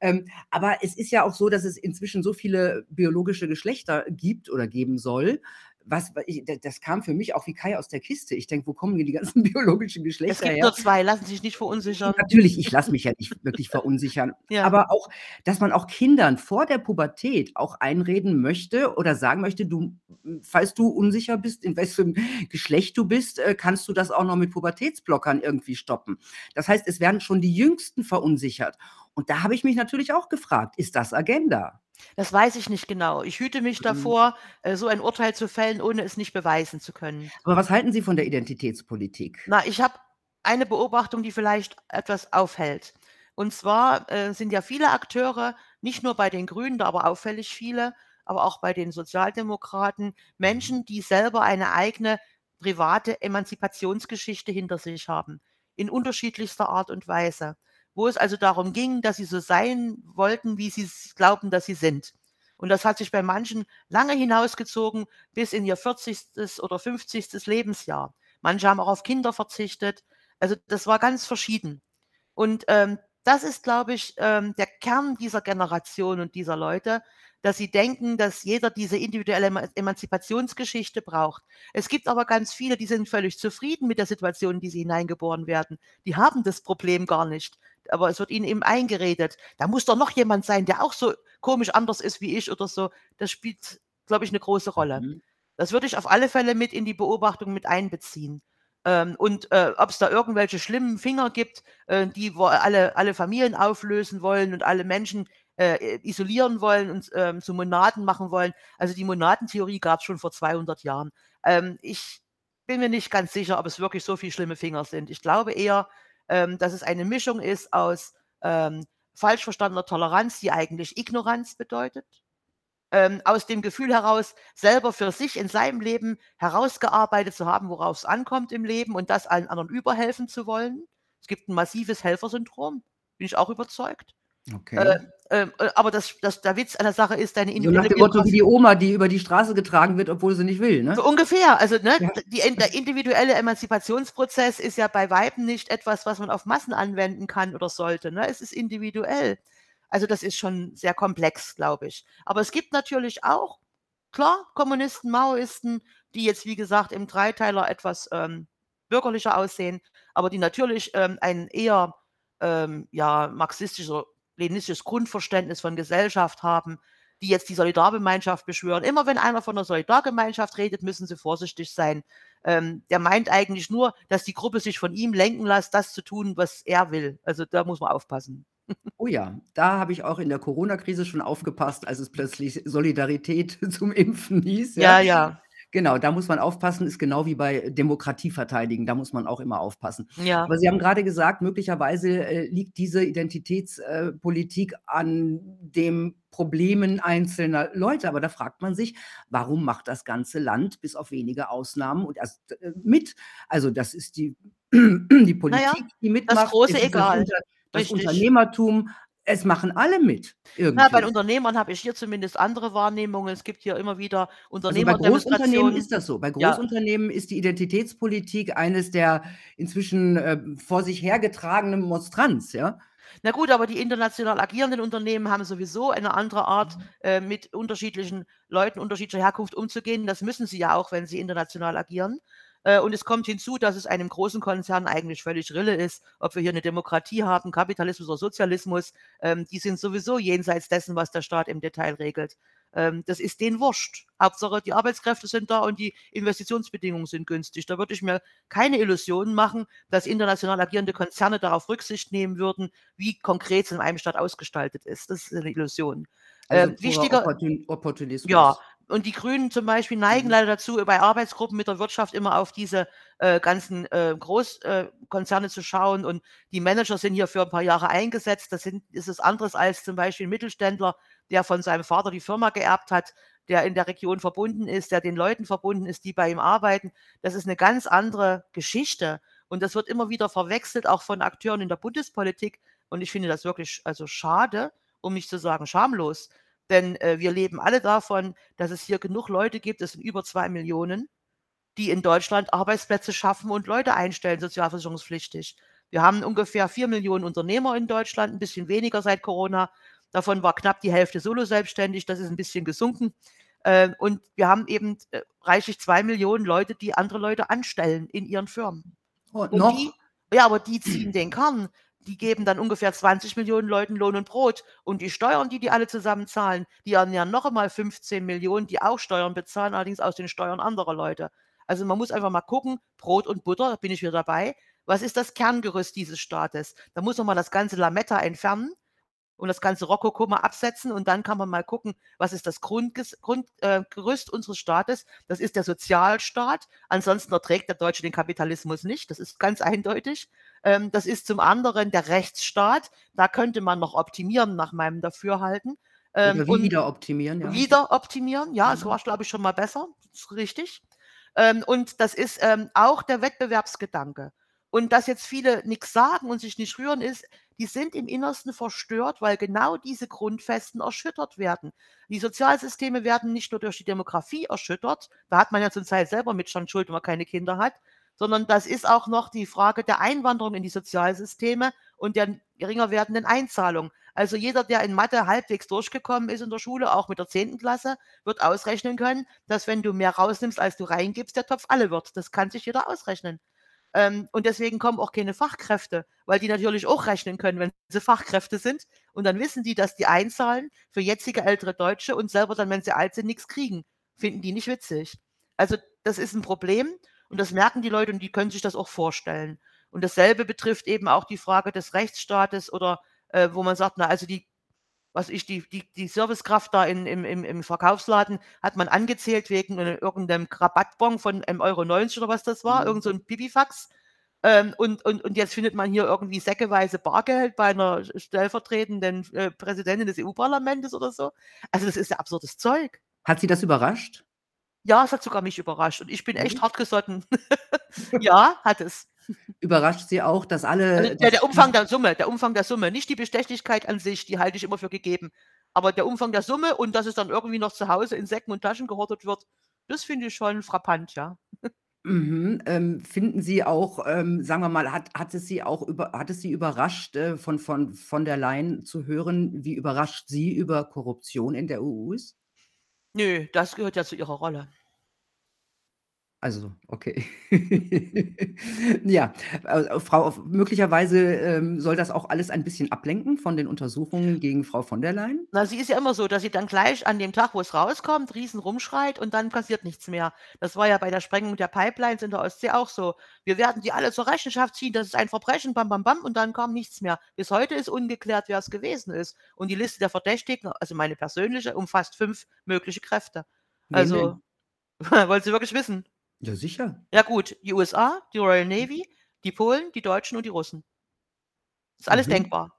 A: Ähm, aber es ist ja auch so, dass es inzwischen so viele biologische Geschlechter gibt oder geben soll. Was wa i d das kam für mich auch wie Kai aus der Kiste. Ich denke: „Wo kommen hier die ganzen biologischen
B: Es
A: Geschlechter
B: gibt
A: her?“
B: nur 2, lassen Sie sich nicht verunsichern.
A: Natürlich, ich lasse mich ja nicht wirklich verunsichern.
B: Ja.
A: Aber auch, dass man auch Kindern vor der Pubertät auch einreden möchte oder sagen möchte: „Du falls du unsicher bist, in wessen Geschlecht du bist, äh, kannst du das auch noch mit Pubertätsblockern irgendwie stoppen.“ Das heißt, es werden schon die Jüngsten verunsichert. Und da habe ich mich natürlich auch gefragt: „Ist das Agenda?“
B: Das weiß ich nicht genau. Ich hüte mich
A: Mhm.
B: davor, äh, so ein Urteil zu fällen, ohne es nicht beweisen zu können.
A: Aber was halten Sie von der Identitätspolitik?
B: Na, ich habe eine Beobachtung, die vielleicht etwas aufhält. Und zwar, äh, sind ja viele Akteure, nicht nur bei den Grünen, da aber auffällig viele, aber auch bei den Sozialdemokraten, Menschen, die selber eine eigene private Emanzipationsgeschichte hinter sich haben, in unterschiedlichster Art und Weise. Wo es also darum ging, dass sie so sein wollten, wie sie glauben, dass sie sind. Und das hat sich bei manchen lange hinausgezogen bis in ihr 40. oder 50. Lebensjahr. Manche haben auch auf Kinder verzichtet. Also, das war ganz verschieden. Und, ähm, das ist, glaube ich, ähm, der Kern dieser Generation und dieser Leute, dass sie denken, dass jeder diese individuelle Eman Emanzipationsgeschichte braucht. Es gibt aber ganz viele, die sind völlig zufrieden mit der Situation, in die sie hineingeboren werden. Die haben das Problem gar nicht, aber es wird ihnen eben eingeredet. Da muss doch noch jemand sein, der auch so komisch anders ist wie ich oder so. Das spielt, glaube ich, 'ne große Rolle.
A: Mhm.
B: Das würde ich auf alle Fälle mit in die Beobachtung mit einbeziehen. Ähm, und, äh, ob's da irgendwelche schlimmen Finger gibt, äh, die alle alle Familien auflösen wollen und alle Menschen, äh, isolieren wollen und, ähm, zu Monaden machen wollen. Also, die Monadentheorie gab's schon vor 200 Jahren. Ähm, ich bin mir nicht ganz sicher, ob es wirklich so viel schlimme Finger sind. Ich glaube eher, ähm, dass es eine Mischung ist aus, ähm, falsch verstandener Toleranz, die eigentlich Ignoranz bedeutet, ähm, aus dem Gefühl heraus, selber für sich in seinem Leben herausgearbeitet zu haben, worauf's ankommt im Leben und das allen anderen überhelfen zu wollen. Es gibt 'n massives Helfersyndrom, bin ich auch überzeugt.
A: Okay.
B: Äh, ähm, äh, aber das das der Witz an der Sache ist, deine
A: So nach
B: individuelle
A: dem Motto wie die Oma, die über die Straße getragen wird, obwohl sie nicht will, ne?
B: So ungefähr. Also, ne,
A: Ja.
B: die der individuelle Emanzipationsprozess ist ja bei Weitem nicht etwas, was man auf Massen anwenden kann oder sollte, ne? Es ist individuell. Also, das ist schon sehr komplex, glaube ich. Aber es gibt natürlich auch, klar, Kommunisten, Maoisten, die jetzt, wie gesagt, im Dreiteiler etwas, ähm, bürgerlicher aussehen, aber die natürlich, ähm, ein eher, ähm, ja, marxistisch oder leninistisches Grundverständnis von Gesellschaft haben, die jetzt die Solidargemeinschaft beschwören. Immer wenn einer von der Solidargemeinschaft redet, müssen sie vorsichtig sein. Ähm, der meint eigentlich nur, dass die Gruppe sich von ihm lenken lässt, das zu tun, was er will. Also, da muss man aufpassen.
A: Oh ja, da habe ich auch in der Corona-Krise schon aufgepasst, als es plötzlich Solidarität zum Impfen hieß, ja.
B: Ja, ja.
A: Genau, da muss man aufpassen, ist genau wie bei Demokratie verteidigen, da muss man auch immer aufpassen.
B: Ja.
A: Aber Sie haben grade gesagt, möglicherweise, äh, liegt diese Identitäts äh, Politik an dem Problemen einzelner Leute. Aber da fragt man sich, warum macht das ganze Land bis auf wenige Ausnahmen und erst äh, mit? Also, das ist die die
B: Na ja,
A: Politik, die
B: das
A: mitmacht,
B: große
A: es ist das
B: Egal.
A: Unter das
B: Richtig.
A: Unternehmertum. Es machen alle mit
B: Na, bei
A: irgendwie.
B: Unternehmern habe ich hier zumindest andere Wahrnehmungen. Es gibt hier immer wieder
A: Also, bei. Großunternehmen ist das so. Bei
B: Ja.
A: Großunternehmen ist die Identitätspolitik eines der inzwischen, äh, vor sich hergetragenen Monstranz, ja?
B: Na gut, aber die international agierenden Unternehmen haben sowieso eine andere Art, äh, mit unterschiedlichen Leuten unterschiedlicher Herkunft umzugehen. Das müssen sie ja auch, wenn sie international agieren. Äh, und es kommt hinzu, dass es einem großen Konzern eigentlich völlig Rille ist, ob wir hier 'ne Demokratie haben, Kapitalismus oder Sozialismus. Ähm, die sind sowieso jenseits dessen, was der Staat im Detail regelt. Ähm, das ist denen wurscht. Hauptsache, die Arbeitskräfte sind da und die Investitionsbedingungen sind günstig. Da würde ich mir keine Illusionen machen, dass international agierende Konzerne darauf Rücksicht nehmen würden, wie konkret es in einem Staat ausgestaltet ist. Das ist 'ne Illusion.
A: Also,
B: Ähm, wichtiger
A: Opportun
B: Ja,
A: Opportunismus.
B: Und die Grünen zum Beispiel neigen
A: Mhm.
B: leider dazu, bei Arbeitsgruppen mit der Wirtschaft immer auf diese, äh, ganzen, äh, Großkonzerne äh, zu schauen und die Manager sind hier für 'n paar Jahre eingesetzt. Das sind ist es anderes als zum Beispiel 'n Mittelständler, der von seinem Vater die Firma geerbt hat, der in der Region verbunden ist, der den Leuten verbunden ist, die bei ihm arbeiten. Das ist 'ne ganz andere Geschichte und das wird immer wieder verwechselt, auch von Akteuren in der Bundespolitik und ich finde das wirklich also schade, um nicht zu sagen schamlos. Denn, äh, wir leben alle davon, dass es hier genug Leute gibt, es sind über 2.000.000, die in Deutschland Arbeitsplätze schaffen und Leute einstellen, sozialversicherungspflichtig. Wir haben ungefähr 4.000.000 Unternehmer in Deutschland, 'n bisschen weniger seit Corona. Davon war knapp die Hälfte soloselbstständig, das ist 'n bisschen gesunken. Ähm, und wir haben eben, äh, reichlich 2.000.000 Leute, die andere Leute anstellen in ihren Firmen.
A: Oh,
B: Und
A: noch?
B: die ja, aber die ziehen den Kern. Die geben dann ungefähr 20.000.000 Leuten Lohn und Brot und die Steuern, die die alle zusammen zahlen, die ernähren noch einmal 15.000.000, die auch Steuern bezahlen, allerdings aus den Steuern anderer Leute. Also, man muss einfach mal gucken, Brot und Butter, da bin ich wieder dabei. Was ist das Kerngerüst dieses Staates? Da muss man mal das ganze Lametta entfernen und das ganze Rokoko mal absetzen und dann kann man mal gucken, was ist das Grundges Grund äh, unseres Staates? Das ist der Sozialstaat. Ansonsten erträgt der Deutsche den Kapitalismus nicht. Das ist ganz eindeutig. Ähm, das ist zum anderen der Rechtsstaat. Da könnte man noch optimieren nach meinem Dafürhalten. Ähm,
A: Oder wieder optimieren, ja.
B: wieder optimieren, ja, es war, glaube ich, schon mal besser. Das ist richtig. Ähm, und das ist, ähm, auch der Wettbewerbsgedanke. Und dass jetzt viele nix sagen und sich nicht rühren, ist, die sind im Innersten verstört, weil genau diese Grundfesten erschüttert werden. Die Sozialsysteme werden nicht nur durch die Demografie erschüttert, da hat man ja zum Teil selber mit schon Schuld, wenn man keine Kinder hat, sondern das ist auch noch die Frage der Einwanderung in die Sozialsysteme und der geringer werdenden Einzahlung. Also, jeder, der in Mathe halbwegs durchgekommen ist in der Schule, auch mit der 10. Klasse, wird ausrechnen können, dass wenn du mehr rausnimmst, als du reingibst, der Topf alle wird. Das kann sich jeder ausrechnen. Ähm, und deswegen kommen auch keine Fachkräfte, weil die natürlich auch rechnen können, wenn sie Fachkräfte sind. Und dann wissen die, dass die einzahlen für jetzige ältere Deutsche und selber dann, wenn sie alt sind, nix kriegen. Finden die nicht witzig. Also, das ist 'n Problem und das merken die Leute und die können sich das auch vorstellen. Und dasselbe betrifft eben auch die Frage des Rechtsstaates oder, äh, wo man sagt, na, also die was ich, die die die Servicekraft da in im im im Verkaufsladen hat man angezählt wegen, äh, irgend 'nem Rabattbon von 1,90 € oder was das war,
A: Mhm.
B: irgend so Pipifax. Ähm, und und und jetzt findet man hier irgendwie säckeweise Bargeld bei 'ner stellvertretenden, äh, Präsidentin des EU-Parlamentes oder so. Also, das ist ja absurdes Zeug.
A: Hat Sie das überrascht?
B: Ja, es hat sogar mich überrascht und ich bin echt
A: Mhm.
B: hartgesotten. Ja, hat es.
A: Überrascht Sie auch, dass
B: Also,
A: alle
B: der
A: dass
B: der Umfang der Summe der Umfang der Summe, nicht die Bestechlichkeit an sich, die halte ich immer für gegeben. Aber der Umfang der Summe und dass es dann irgendwie noch zu Hause in Säcken und Taschen gehortet wird, das finde ich schon frappant, ja.
A: Mhm, ähm, finden Sie auch, ähm, sagen wir mal, hat hat es Sie auch über hat es Sie überrascht, äh, von von von der Leyen zu hören, wie überrascht sie über Korruption in der EU ist?
B: Nö, das gehört ja zu ihrer Rolle.
A: Also, okay. Ja, äh, Frau möglicherweise, ähm, soll das auch alles ein bisschen ablenken von den Untersuchungen gegen Frau von der Leyen?
B: Na, sie ist ja immer so, dass sie dann gleich an dem Tag, wo es rauskommt, riesen rumschreit und dann passiert nichts mehr. Das war ja bei der Sprengung der Pipelines in der Ostsee auch so. „Wir werden die alle zur Rechenschaft ziehen, das ist ein Verbrechen, bam, bam, bam“, und dann kam nichts mehr. Bis heute ist ungeklärt, wer es gewesen ist. Und die Liste der Verdächtigen, also meine persönliche, umfasst 5 mögliche Kräfte. Also, wollen Sie wirklich wissen?
A: Ja, sicher.
B: Ja gut, die USA, die Royal Navy, die Polen, die Deutschen und die Russen. Ist alles
A: Mhm.
B: denkbar.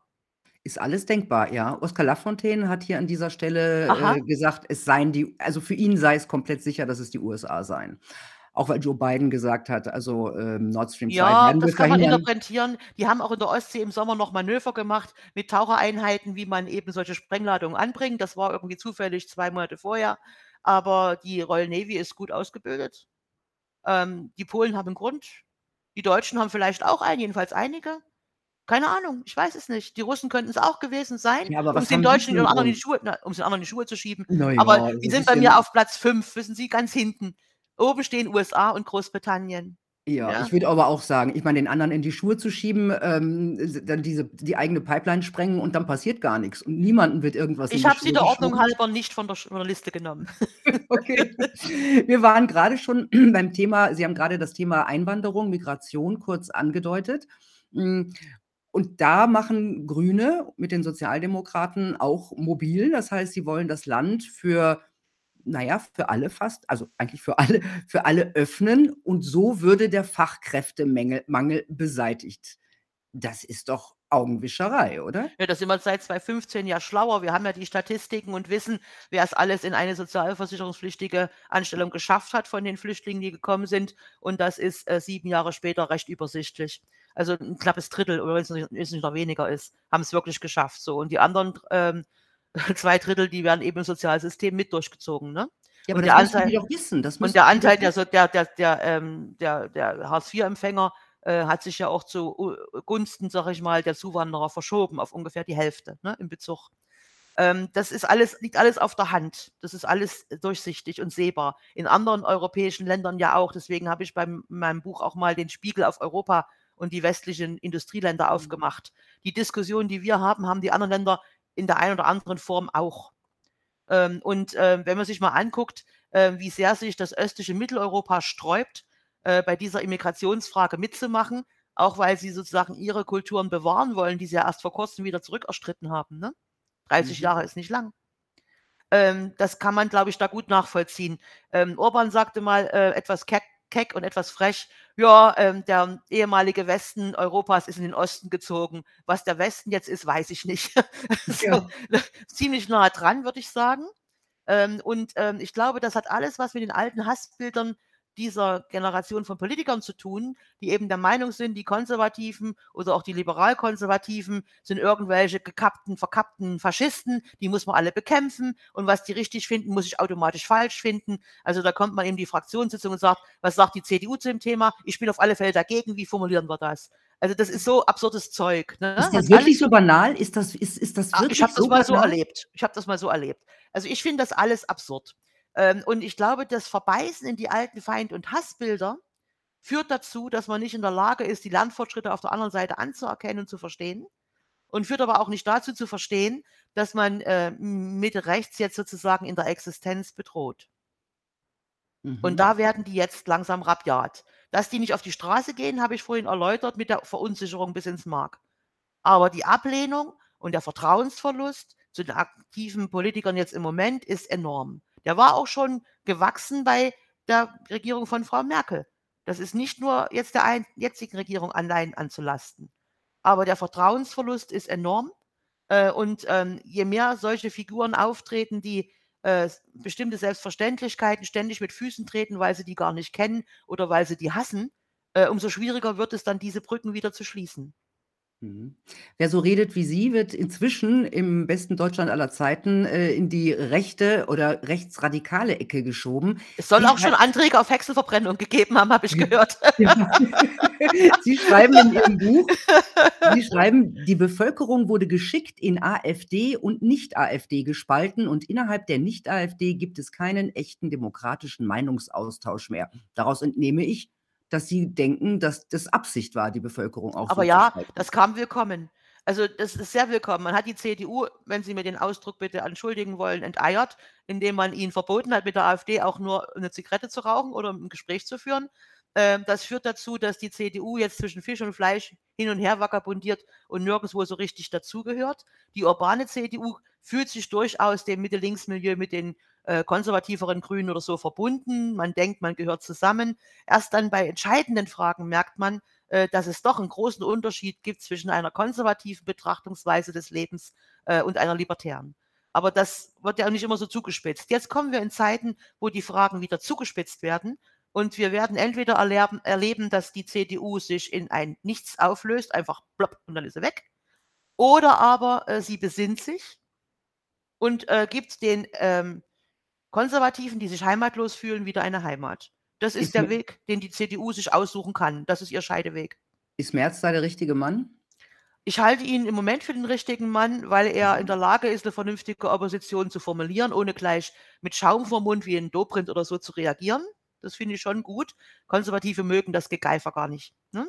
A: Ist alles denkbar, ja. Oskar Lafontaine hat hier an dieser Stelle, äh, gesagt, es seien die also, für ihn sei es komplett sicher, dass es die USA seien. Auch weil Joe Biden gesagt hat, also, ähm, Nord Stream 2
B: Ja,
A: werden wir
B: das kann man
A: verhindern.
B: interpretieren. Die haben auch in der Ostsee im Sommer noch Manöver gemacht mit Tauchereinheiten, wie man eben solche Sprengladungen anbringt. Das war irgendwie zufällig 2 Monate vorher. Aber die Royal Navy ist gut ausgebildet. Ähm, die Polen haben 'n Grund. Die Deutschen haben vielleicht auch einen, jedenfalls einige. Keine Ahnung, ich weiß es nicht. Die Russen könnten's auch gewesen sein,
A: Ja, aber
B: um's
A: was
B: den Deutschen
A: für
B: und
A: 'n
B: anderen in die Schuhe na, um's den anderen in die Schuhe zu schieben.
A: Na
B: Aber
A: ja,
B: die sind bei mir auf Platz 5, wissen Sie, ganz hinten. Oben stehen USA und Großbritannien.
A: Ja,
B: Ja.
A: ich würde aber auch sagen ich meine, den anderen in die Schuhe zu schieben, ähm, s dann diese die eigene Pipeline sprengen und dann passiert gar nix und niemandem wird irgendwas in
B: Ich
A: die
B: habe sie
A: Schuhe
B: der Ordnung
A: geschoben.
B: halber nicht von der Sch von der Liste genommen.
A: Okay. Wir waren grade schon beim Thema Sie haben grade das Thema Einwanderung, Migration kurz angedeutet. Hm, und da machen Grüne mit den Sozialdemokraten auch mobil. Das heißt, sie wollen das Land für na ja, für alle fast also, eigentlich für alle für alle öffnen und so würde der Fachkräftemängel Mangel beseitigt. Das ist doch Augenwischerei, oder?
B: Ja, da sind wir seit 2015 ja schlauer. Wir haben ja die Statistiken und wissen, wer es alles in eine sozialversicherungspflichtige Anstellung geschafft hat von den Flüchtlingen, die gekommen sind. Und das ist, äh, 7 Jahre später recht übersichtlich. Also 'n knappes Drittel oder wenn's nicht wenn's nicht noch weniger ist, haben's wirklich geschafft so. Und die anderen, ähm, 2 Drittel, die werden eben im Sozialsystem mit durchgezogen, ne?
A: Ja, aber
B: Und
A: das
B: der Anteil
A: doch wissen. Das
B: und der Anteil der der der der, ähm, der der Hartz-IV-Empfänger, äh, hat sich ja auch zu u Gunsten, sage ich mal, der Zuwanderer verschoben auf ungefähr die Hälfte, ne, im Bezug. Ähm, das ist alles liegt alles auf der Hand. Das ist alles durchsichtig und sehbar. In anderen europäischen Ländern ja auch. Deswegen habe ich beim meinem Buch auch mal den Spiegel auf Europa und die westlichen Industrieländer
A: Mhm.
B: aufgemacht. Die Diskussion, die wir haben, haben die anderen Länder in der einen oder anderen Form auch. Ähm, und, ähm, wenn man sich mal anguckt, äh, wie sehr sich das östliche Mitteleuropa sträubt, äh, bei dieser Immigrationsfrage mitzumachen, auch weil sie sozusagen ihre Kulturen bewahren wollen, die sie ja erst vor Kurzem wieder zurückerstritten haben, ne? 30
A: Mhm.
B: Jahre ist nicht lang. Ähm, das kann man, glaube ich, da gut nachvollziehen. Ähm, Orbán sagte mal, äh, etwas keck keck und etwas frech: „Ja, ähm, der ehemalige Westen Europas ist in den Osten gezogen. Was der Westen jetzt ist, weiß ich nicht.“ So,
A: Ja.
B: ziemlich nah dran, würde ich sagen. Ähm, und, ähm, ich glaube, das hat alles was mit den alten Hassbildern dieser Generation von Politikern zu tun, die eben der Meinung sind, die Konservativen oder auch die Liberal-Konservativen sind irgendwelche gekappten, verkappten Faschisten, die muss man alle bekämpfen und was die richtig finden, muss ich automatisch falsch finden. Also, da kommt man in die Fraktionssitzung und sagt: „Was sagt die CDU zu dem Thema? Ich bin auf alle Fälle dagegen. Wie formulieren wir das?“ Also, das ist so absurdes Zeug, ne?
A: Ist das
B: Hat
A: wirklich
B: alles
A: so banal? Ist das ist ist das
B: Ah, ich
A: wirklich
B: habe das
A: so
B: mal so erlebt. Ich habe das mal so erlebt. Also, ich finde das alles absurd. Ähm, und ich glaube, das Verbeißen in die alten Feind und Hassbilder führt dazu, dass man nicht in der Lage ist, die Lernfortschritte auf der anderen Seite anzuerkennen und zu verstehen und führt aber auch nicht dazu zu verstehen, dass man, äh, Mitte rechts jetzt sozusagen in der Existenz bedroht. Und
A: Mhm.
B: da werden die jetzt langsam rabiat. Dass die nicht auf die Straße gehen, habe ich vorhin erläutert mit der Verunsicherung bis ins Mark. Aber die Ablehnung und der Vertrauensverlust zu den aktiven Politikern jetzt im Moment ist enorm. Der war auch schon gewachsen bei der Regierung von Frau Merkel. Das ist nicht nur jetzt der ein jetzigen Regierung allein anzulasten. Aber der Vertrauensverlust ist enorm, äh, und, ähm, je mehr solche Figuren auftreten, die, äh, bestimmte Selbstverständlichkeiten ständig mit Füßen treten, weil sie die gar nicht kennen oder weil sie die hassen, äh, umso schwieriger wird es dann, diese Brücken wieder zu schließen.
A: Mhm. Wer so redet wie Sie, wird inzwischen im besten Deutschland aller Zeiten, äh, in die rechte oder rechtsradikale Ecke geschoben.
B: Es soll
A: Sie
B: auch schon Anträge auf Hexenverbrennung gegeben haben, habe ich gehört.
A: Sie schreiben in Ihrem Buch Sie schreiben: „Die Bevölkerung wurde geschickt in AfD und Nicht-AfD gespalten und innerhalb der Nicht-AfD gibt es keinen echten demokratischen Meinungsaustausch mehr.“ Daraus entnehme ich, dass Sie denken, dass das Absicht war, die Bevölkerung auch
B: Aber ja, das kam willkommen. Also, das ist sehr willkommen. Man hat die CDU, wenn Sie mir den Ausdruck bitte entschuldigen wollen, enteiert, indem man ihnen verboten hat, mit der AfD auch nur 'ne Zigarette zu rauchen oder 'n Gespräch zu führen. Ähm, das führt dazu, dass die CDU jetzt zwischen Fisch und Fleisch hin und her vagabundiert und nirgendswo so richtig dazugehört. Die urbane CDU fühlt sich durchaus dem Mitte-Links-Milieu mit den, äh, konservativeren Grünen oder so verbunden. Man denkt, man gehört zusammen. Erst dann bei entscheidenden Fragen merkt man, äh, dass es doch 'n großen Unterschied gibt zwischen einer konservativen Betrachtungsweise des Lebens, äh, und einer libertären. Aber das wird ja auch nicht immer so zugespitzt. Jetzt kommen wir in Zeiten, wo die Fragen wieder zugespitzt werden und wir werden entweder erlerben erleben, dass die CDU sich in ein Nichts auflöst, einfach plopp und dann ist sie weg. Oder aber, äh, sie besinnt sich und, äh, gibt den, ähm, Konservativen, die sich heimatlos fühlen, wieder eine Heimat. Das ist
A: Ist
B: der Weg, den die CDU sich aussuchen kann. Das ist ihr Scheideweg.
A: Ist Merz da der richtige Mann?
B: Ich halte ihn im Moment für den richtigen Mann, weil er in
A: Mhm.
B: der Lage ist, 'ne vernünftige Opposition zu formulieren, ohne gleich mit Schaum vorm Mund wie 'n Dobrindt oder so zu reagieren. Das finde ich schon gut. Konservative mögen das Gegeifer gar nicht, ne?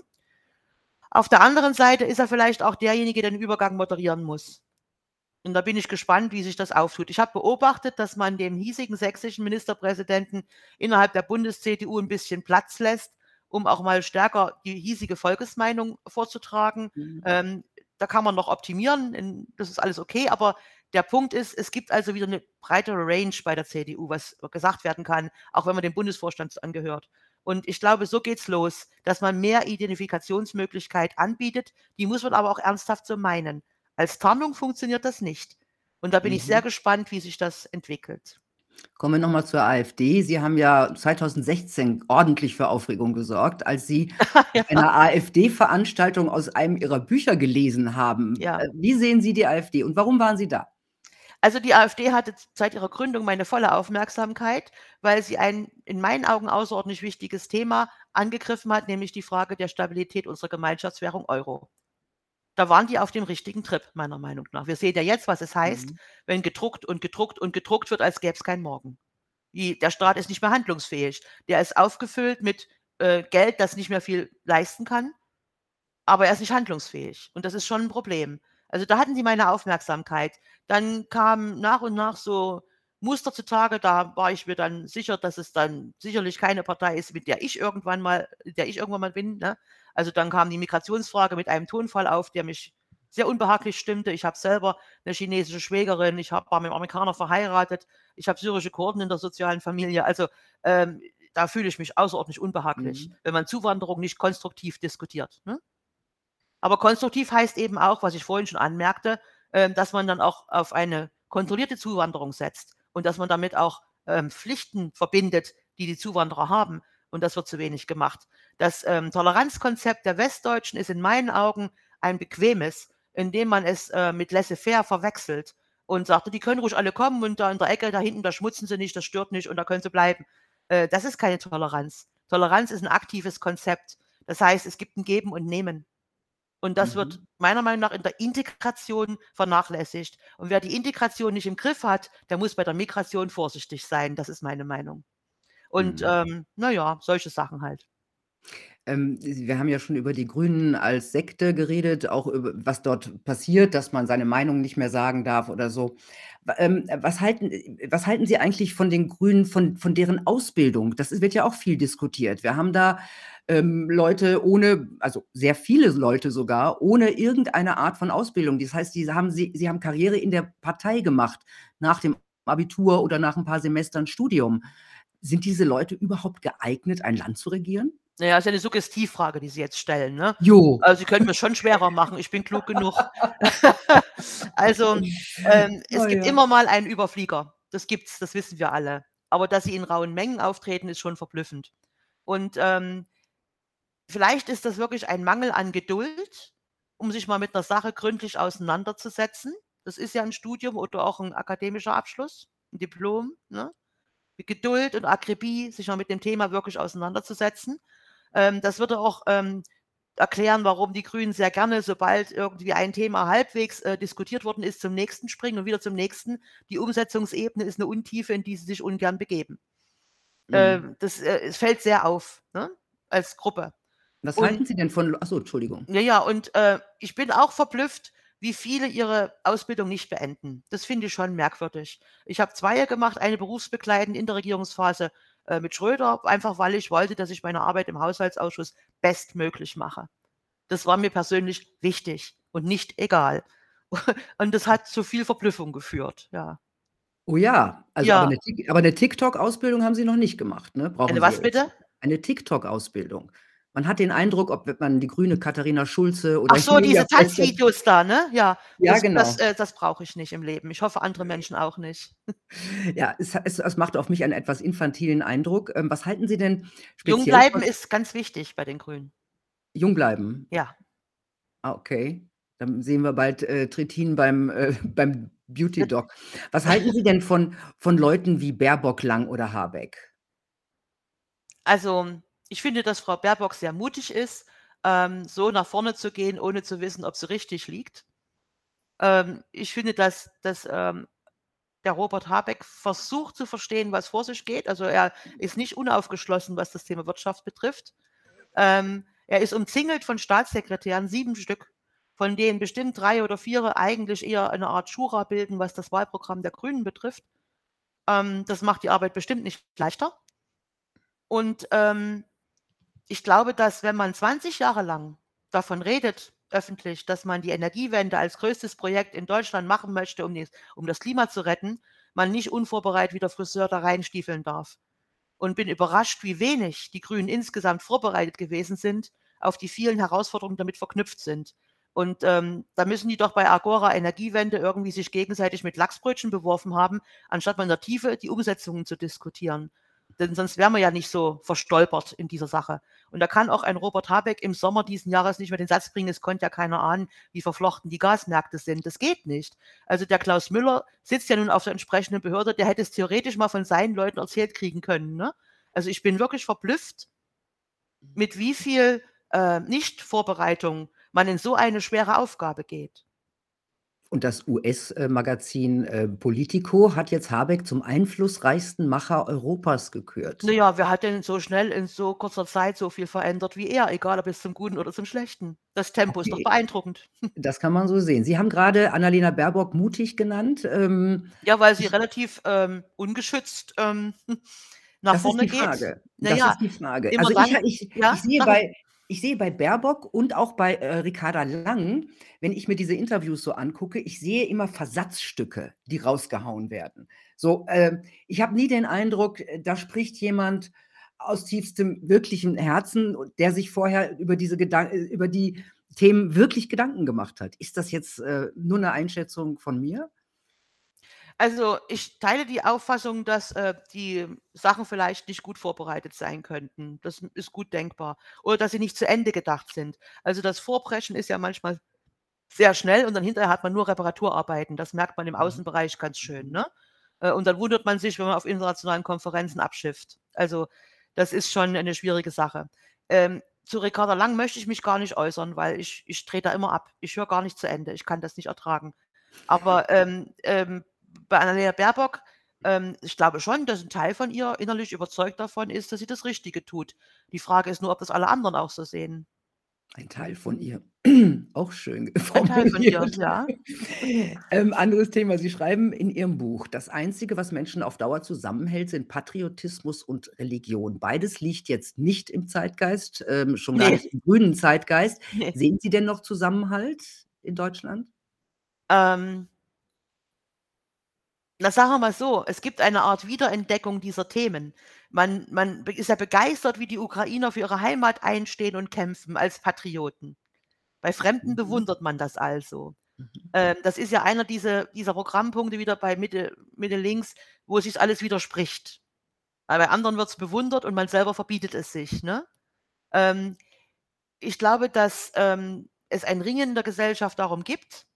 B: Auf der anderen Seite ist er vielleicht auch derjenige, der den Übergang moderieren muss. Und da bin ich gespannt, wie sich das auftut. Ich habe beobachtet, dass man dem hiesigen sächsischen Ministerpräsidenten innerhalb der Bundes-CDU 'n bisschen Platz lässt, um auch mal stärker die hiesige Volksmeinung vorzutragen.
A: Mhm.
B: Ähm, da kann man noch optimieren, das ist alles okay, aber der Punkt ist, es gibt also wieder 'ne breitere Range bei der CDU, was gesagt werden kann, auch wenn man dem Bundesvorstand angehört. Und ich glaube, so geht's los, dass man mehr Identifikationsmöglichkeit anbietet. Die muss man aber auch ernsthaft so meinen. Als Tarnung funktioniert das nicht. Und da bin ich sehr
A: Mhm.
B: gespannt, wie sich das entwickelt.
A: Kommen wir noch mal zur AfD. Sie haben ja 2016 ordentlich für Aufregung gesorgt, als Sie
B: Ja.
A: einer AfD-Veranstaltung aus einem Ihrer Bücher gelesen haben.
B: Ja.
A: Äh, wie sehen Sie die AfD und warum waren Sie da?
B: Also, die AfD hatte seit ihrer Gründung meine volle Aufmerksamkeit, weil sie ein in meinen Augen außerordentlich wichtiges Thema angegriffen hat, nämlich die Frage der Stabilität unserer Gemeinschaftswährung Euro. Da waren die auf dem richtigen Trip, meiner Meinung nach. Wir sehen ja jetzt, was es heißt,
A: Mhm.
B: wenn gedruckt und gedruckt und gedruckt wird, als gäbe es keinen Morgen. Die der Staat ist nicht mehr handlungsfähig. Der ist aufgefüllt mit, äh, Geld, das nicht mehr viel leisten kann, aber er ist nicht handlungsfähig und das ist schon 'n Problem. Also, da hatten die meine Aufmerksamkeit. Dann kamen nach und nach so Muster zutage, da war ich mir dann sicher, dass es dann sicherlich keine Partei ist, mit der ich irgendwann mal der ich irgendwann mal bin, ne? Also, dann kam die Migrationsfrage mit einem Tonfall auf, der mich sehr unbehaglich stimmte. Ich habe selber 'ne chinesische Schwägerin, ich habe war mit 'nem Amerikaner verheiratet, ich habe syrische Kurden in der sozialen Familie. Also, ähm, da fühle ich mich außerordentlich unbehaglich,
A: Mhm.
B: wenn man Zuwanderung nicht konstruktiv diskutiert, ne? Aber konstruktiv heißt eben auch, was ich vorhin schon anmerkte, ähm, dass man dann auch auf eine kontrollierte Zuwanderung setzt und dass man damit auch, ähm, Pflichten verbindet, die die Zuwanderer haben und das wird zu wenig gemacht. Das, ähm, Toleranzkonzept der Westdeutschen ist in meinen Augen ein bequemes, indem man es, äh, mit Laissez-faire verwechselt und sagt: „Die können ruhig alle kommen und da in der Ecke da hinten, da schmutzen sie nicht, das stört nicht und da können sie bleiben.“ Äh, das ist keine Toleranz. Toleranz ist 'n aktives Konzept. Das heißt, es gibt 'n Geben und Nehmen. Und das wird
A: Mhm.
B: meiner Meinung nach in der Integration vernachlässigt. Und wer die Integration nicht im Griff hat, der muss bei der Migration vorsichtig sein. Das ist meine Meinung. Und,
A: Mhm.
B: ähm, na ja, solche Sachen halt.
A: Ähm, wir haben ja schon über die Grünen als Sekte geredet, auch über was dort passiert, dass man seine Meinung nicht mehr sagen darf oder so. Wa ähm, was halten äh, was halten Sie eigentlich von den Grünen, von von deren Ausbildung? Das ist wird ja auch viel diskutiert. Wir haben da, ähm, Leute ohne also, sehr viele Leute sogar, ohne irgendeine Art von Ausbildung. Das heißt, die haben sie sie haben Karriere in der Partei gemacht, nach dem Abitur oder nach 'n paar Semestern Studium. Sind diese Leute überhaupt geeignet, ein Land zu regieren?
B: Na ja, ist ja 'ne Suggestivfrage, die Sie jetzt stellen, ne?
A: Jo.
B: Also, Sie können mir's schon schwerer machen, ich bin klug genug. Also, ähm,
A: Oh
B: es gibt
A: ja.
B: immer mal einen Überflieger. Das gibt's, das wissen wir alle. Aber dass sie in rauen Mengen auftreten, ist schon verblüffend. Und, ähm vielleicht ist das wirklich ein Mangel an Geduld, um sich mal mit einer Sache gründlich auseinanderzusetzen. Das ist ja ein Studium oder auch ein akademischer Abschluss, ein Diplom, ne? Mit Geduld und Akribie, sich mal mit dem Thema wirklich auseinanderzusetzen. Ähm, das würde auch ähm, erklären, warum die Grünen sehr gerne, sobald irgendwie ein Thema halbwegs äh, diskutiert worden ist, zum nächsten springen und wieder zum nächsten. Die Umsetzungsebene ist eine Untiefe, in die sie sich ungern begeben.
A: Mhm.
B: Äh, das äh, es fällt sehr auf, ne? als Gruppe.
A: Was
B: Und-
A: halten Sie denn von achso, Entschuldigung.
B: Ja, ja, und äh, ich bin auch verblüfft, wie viele ihre Ausbildung nicht beenden. Das finde ich schon merkwürdig. Ich habe zwei gemacht, eine berufsbegleitend in der Regierungsphase äh, mit Schröder, einfach weil ich wollte, dass ich meine Arbeit im Haushaltsausschuss bestmöglich mache. Das war mir persönlich wichtig und nicht egal. Und das hat zu viel Verblüffung geführt, ja.
A: Oh ja, also
B: Ja.
A: aber 'ne Tik aber 'ne TikTok-Ausbildung haben Sie noch nicht gemacht, ne? Brauchen
B: Eine was bitte?
A: Eine TikTok-Ausbildung. Man hat den Eindruck, ob man die grüne Katharina Schulze oder
B: Ach so, diese Tanzvideos da, ne? Ja,
A: Ja,
B: das,
A: genau.
B: das, äh, das brauche ich nicht im Leben. Ich hoffe, andere Menschen auch nicht.
A: Ja, es es es macht auf mich einen etwas infantilen Eindruck. Ähm, was halten Sie denn
B: Jung
A: speziell
B: bleiben
A: von
B: ist ganz wichtig bei den Grünen.
A: jung bleiben?
B: Ja.
A: Ah, okay. Dann sehen wir bald, äh, Trittin beim äh, beim Beauty Doc. Was halten Sie denn von von Leuten wie Baerbock, Lang oder Habeck?
B: Also, ich finde, dass Frau Baerbock sehr mutig ist, ähm, so nach vorne zu gehen, ohne zu wissen, ob sie richtig liegt. Ähm, ich finde, dass dass, ähm, der Robert Habeck versucht zu verstehen, was vor sich geht. Also, er ist nicht unaufgeschlossen, was das Thema Wirtschaft betrifft. Ähm, er ist umzingelt von Staatssekretären, 7 Stück, von denen bestimmt 3 oder 4 eigentlich eher eine Art Schura bilden, was das Wahlprogramm der Grünen betrifft. Ähm, das macht die Arbeit bestimmt nicht leichter. Und, ähm, ich glaube, dass wenn man 20 Jahre lang davon redet, öffentlich, dass man die Energiewende als größtes Projekt in Deutschland machen möchte, um, die, um das Klima zu retten, man nicht unvorbereitet wie der Friseur da reinstiefeln darf. Und bin überrascht, wie wenig die Grünen insgesamt vorbereitet gewesen sind auf die vielen Herausforderungen, damit verknüpft sind. Und ähm, da müssen die doch bei Agora Energiewende irgendwie sich gegenseitig mit Lachsbrötchen beworfen haben, anstatt mal in der Tiefe die Umsetzungen zu diskutieren. Denn sonst wären wir ja nicht so verstolpert in dieser Sache. Und da kann auch ein Robert Habeck im Sommer diesen Jahres nicht mehr den Satz bringen, es konnte ja keiner ahnen, wie verflochten die Gasmärkte sind. Das geht nicht. Also der Klaus Müller sitzt ja nun auf der entsprechenden Behörde, der hätte es theoretisch mal von seinen Leuten erzählt kriegen können. Ne? Also ich bin wirklich verblüfft, mit wie viel äh, Nicht-Vorbereitung man in so eine schwere Aufgabe geht.
A: Und das US-Magazin äh, Politico hat jetzt Habeck zum einflussreichsten Macher Europas gekürt.
B: Naja, wer hat denn so schnell in so kurzer Zeit so viel verändert wie er, egal ob es zum Guten oder zum Schlechten? Das Tempo ist doch
A: Okay.
B: beeindruckend.
A: Das kann man so sehen. Sie haben gerade Annalena Baerbock mutig genannt. Ähm,
B: Ja, weil sie relativ ähm, ungeschützt ähm, nach
A: das ist
B: vorne
A: die
B: geht.
A: Frage. Das
B: Naja,
A: ist die Frage. Also ich,
B: dann,
A: ich,
B: ja,
A: ich, sehe bei, ich sehe bei Baerbock und auch bei äh, Ricarda Lang, wenn ich mir diese Interviews so angucke, ich sehe immer Versatzstücke, die rausgehauen werden. So, äh, ich habe nie den Eindruck, äh, da spricht jemand aus tiefstem wirklichem Herzen, der sich vorher über diese Gedanken, über die Themen wirklich Gedanken gemacht hat. Ist das jetzt äh, nur eine Einschätzung von mir?
B: Also ich teile die Auffassung, dass äh, die Sachen vielleicht nicht gut vorbereitet sein könnten. Das ist gut denkbar. Oder dass sie nicht zu Ende gedacht sind. Also das Vorbrechen ist ja manchmal sehr schnell und dann hinterher hat man nur Reparaturarbeiten. Das merkt man im
A: Mhm.
B: Außenbereich ganz schön. Ne? Äh, Und dann wundert man sich, wenn man auf internationalen Konferenzen abschifft. Also das ist schon eine schwierige Sache. Ähm, zu Ricarda Lang möchte ich mich gar nicht äußern, weil ich, ich drehe da immer ab. Ich höre gar nicht zu Ende. Ich kann das nicht ertragen. Aber ähm, ähm, bei Annalena Baerbock, ähm, ich glaube schon, dass ein Teil von ihr innerlich überzeugt davon ist, dass sie das Richtige tut. Die Frage ist nur, ob das alle anderen auch so sehen.
A: Ein Teil von ihr. Auch schön
B: Ein Teil von ihr, ja.
A: Ähm, anderes Thema. Sie schreiben in Ihrem Buch, das Einzige, was Menschen auf Dauer zusammenhält, sind Patriotismus und Religion. Beides liegt jetzt nicht im Zeitgeist, ähm, schon gar
B: Nee.
A: nicht im grünen Zeitgeist.
B: Nee.
A: Sehen Sie denn noch Zusammenhalt in Deutschland?
B: Ähm, na, sagen wir mal so, es gibt eine Art Wiederentdeckung dieser Themen. Man, man ist ja begeistert, wie die Ukrainer für ihre Heimat einstehen und kämpfen als Patrioten. Bei Fremden
A: Mhm.
B: bewundert man das also.
A: Mhm.
B: Ähm, das ist ja einer dieser, dieser Programmpunkte wieder bei Mitte, Mitte links, wo sich alles widerspricht. Weil bei anderen wird es bewundert und man selber verbietet es sich. Ne? Ähm, Ich glaube, dass, ähm, es ein Ringen in der Gesellschaft darum gibt,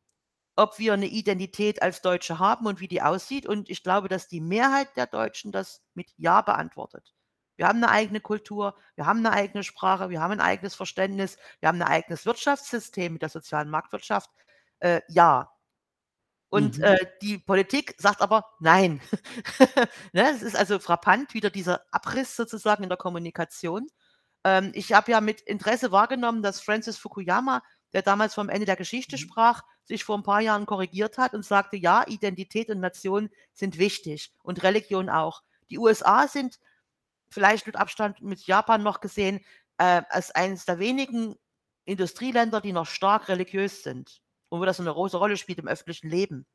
B: ob wir 'ne Identität als Deutsche haben und wie die aussieht. Und ich glaube, dass die Mehrheit der Deutschen das mit „Ja“ beantwortet. Wir haben 'ne eigene Kultur, wir haben 'ne eigene Sprache, wir haben 'n eigenes Verständnis, wir haben 'n eigenes Wirtschaftssystem mit der sozialen Marktwirtschaft. Äh, ja. Und,
A: Mhm.
B: äh, die Politik sagt aber: „Nein.“ Ne, es ist also frappant, wieder dieser Abriss sozusagen in der Kommunikation. Ähm, ich habe ja mit Interesse wahrgenommen, dass Francis Fukuyama, der damals vom Ende der Geschichte
A: Mhm.
B: sprach, sich vor 'n paar Jahren korrigiert hat und sagte: „Ja, Identität und Nation sind wichtig und Religion auch.“ Die USA sind vielleicht mit Abstand mit Japan noch gesehen, äh, als eines der wenigen Industrieländer, die noch stark religiös sind und wo das 'ne große Rolle spielt im öffentlichen Leben.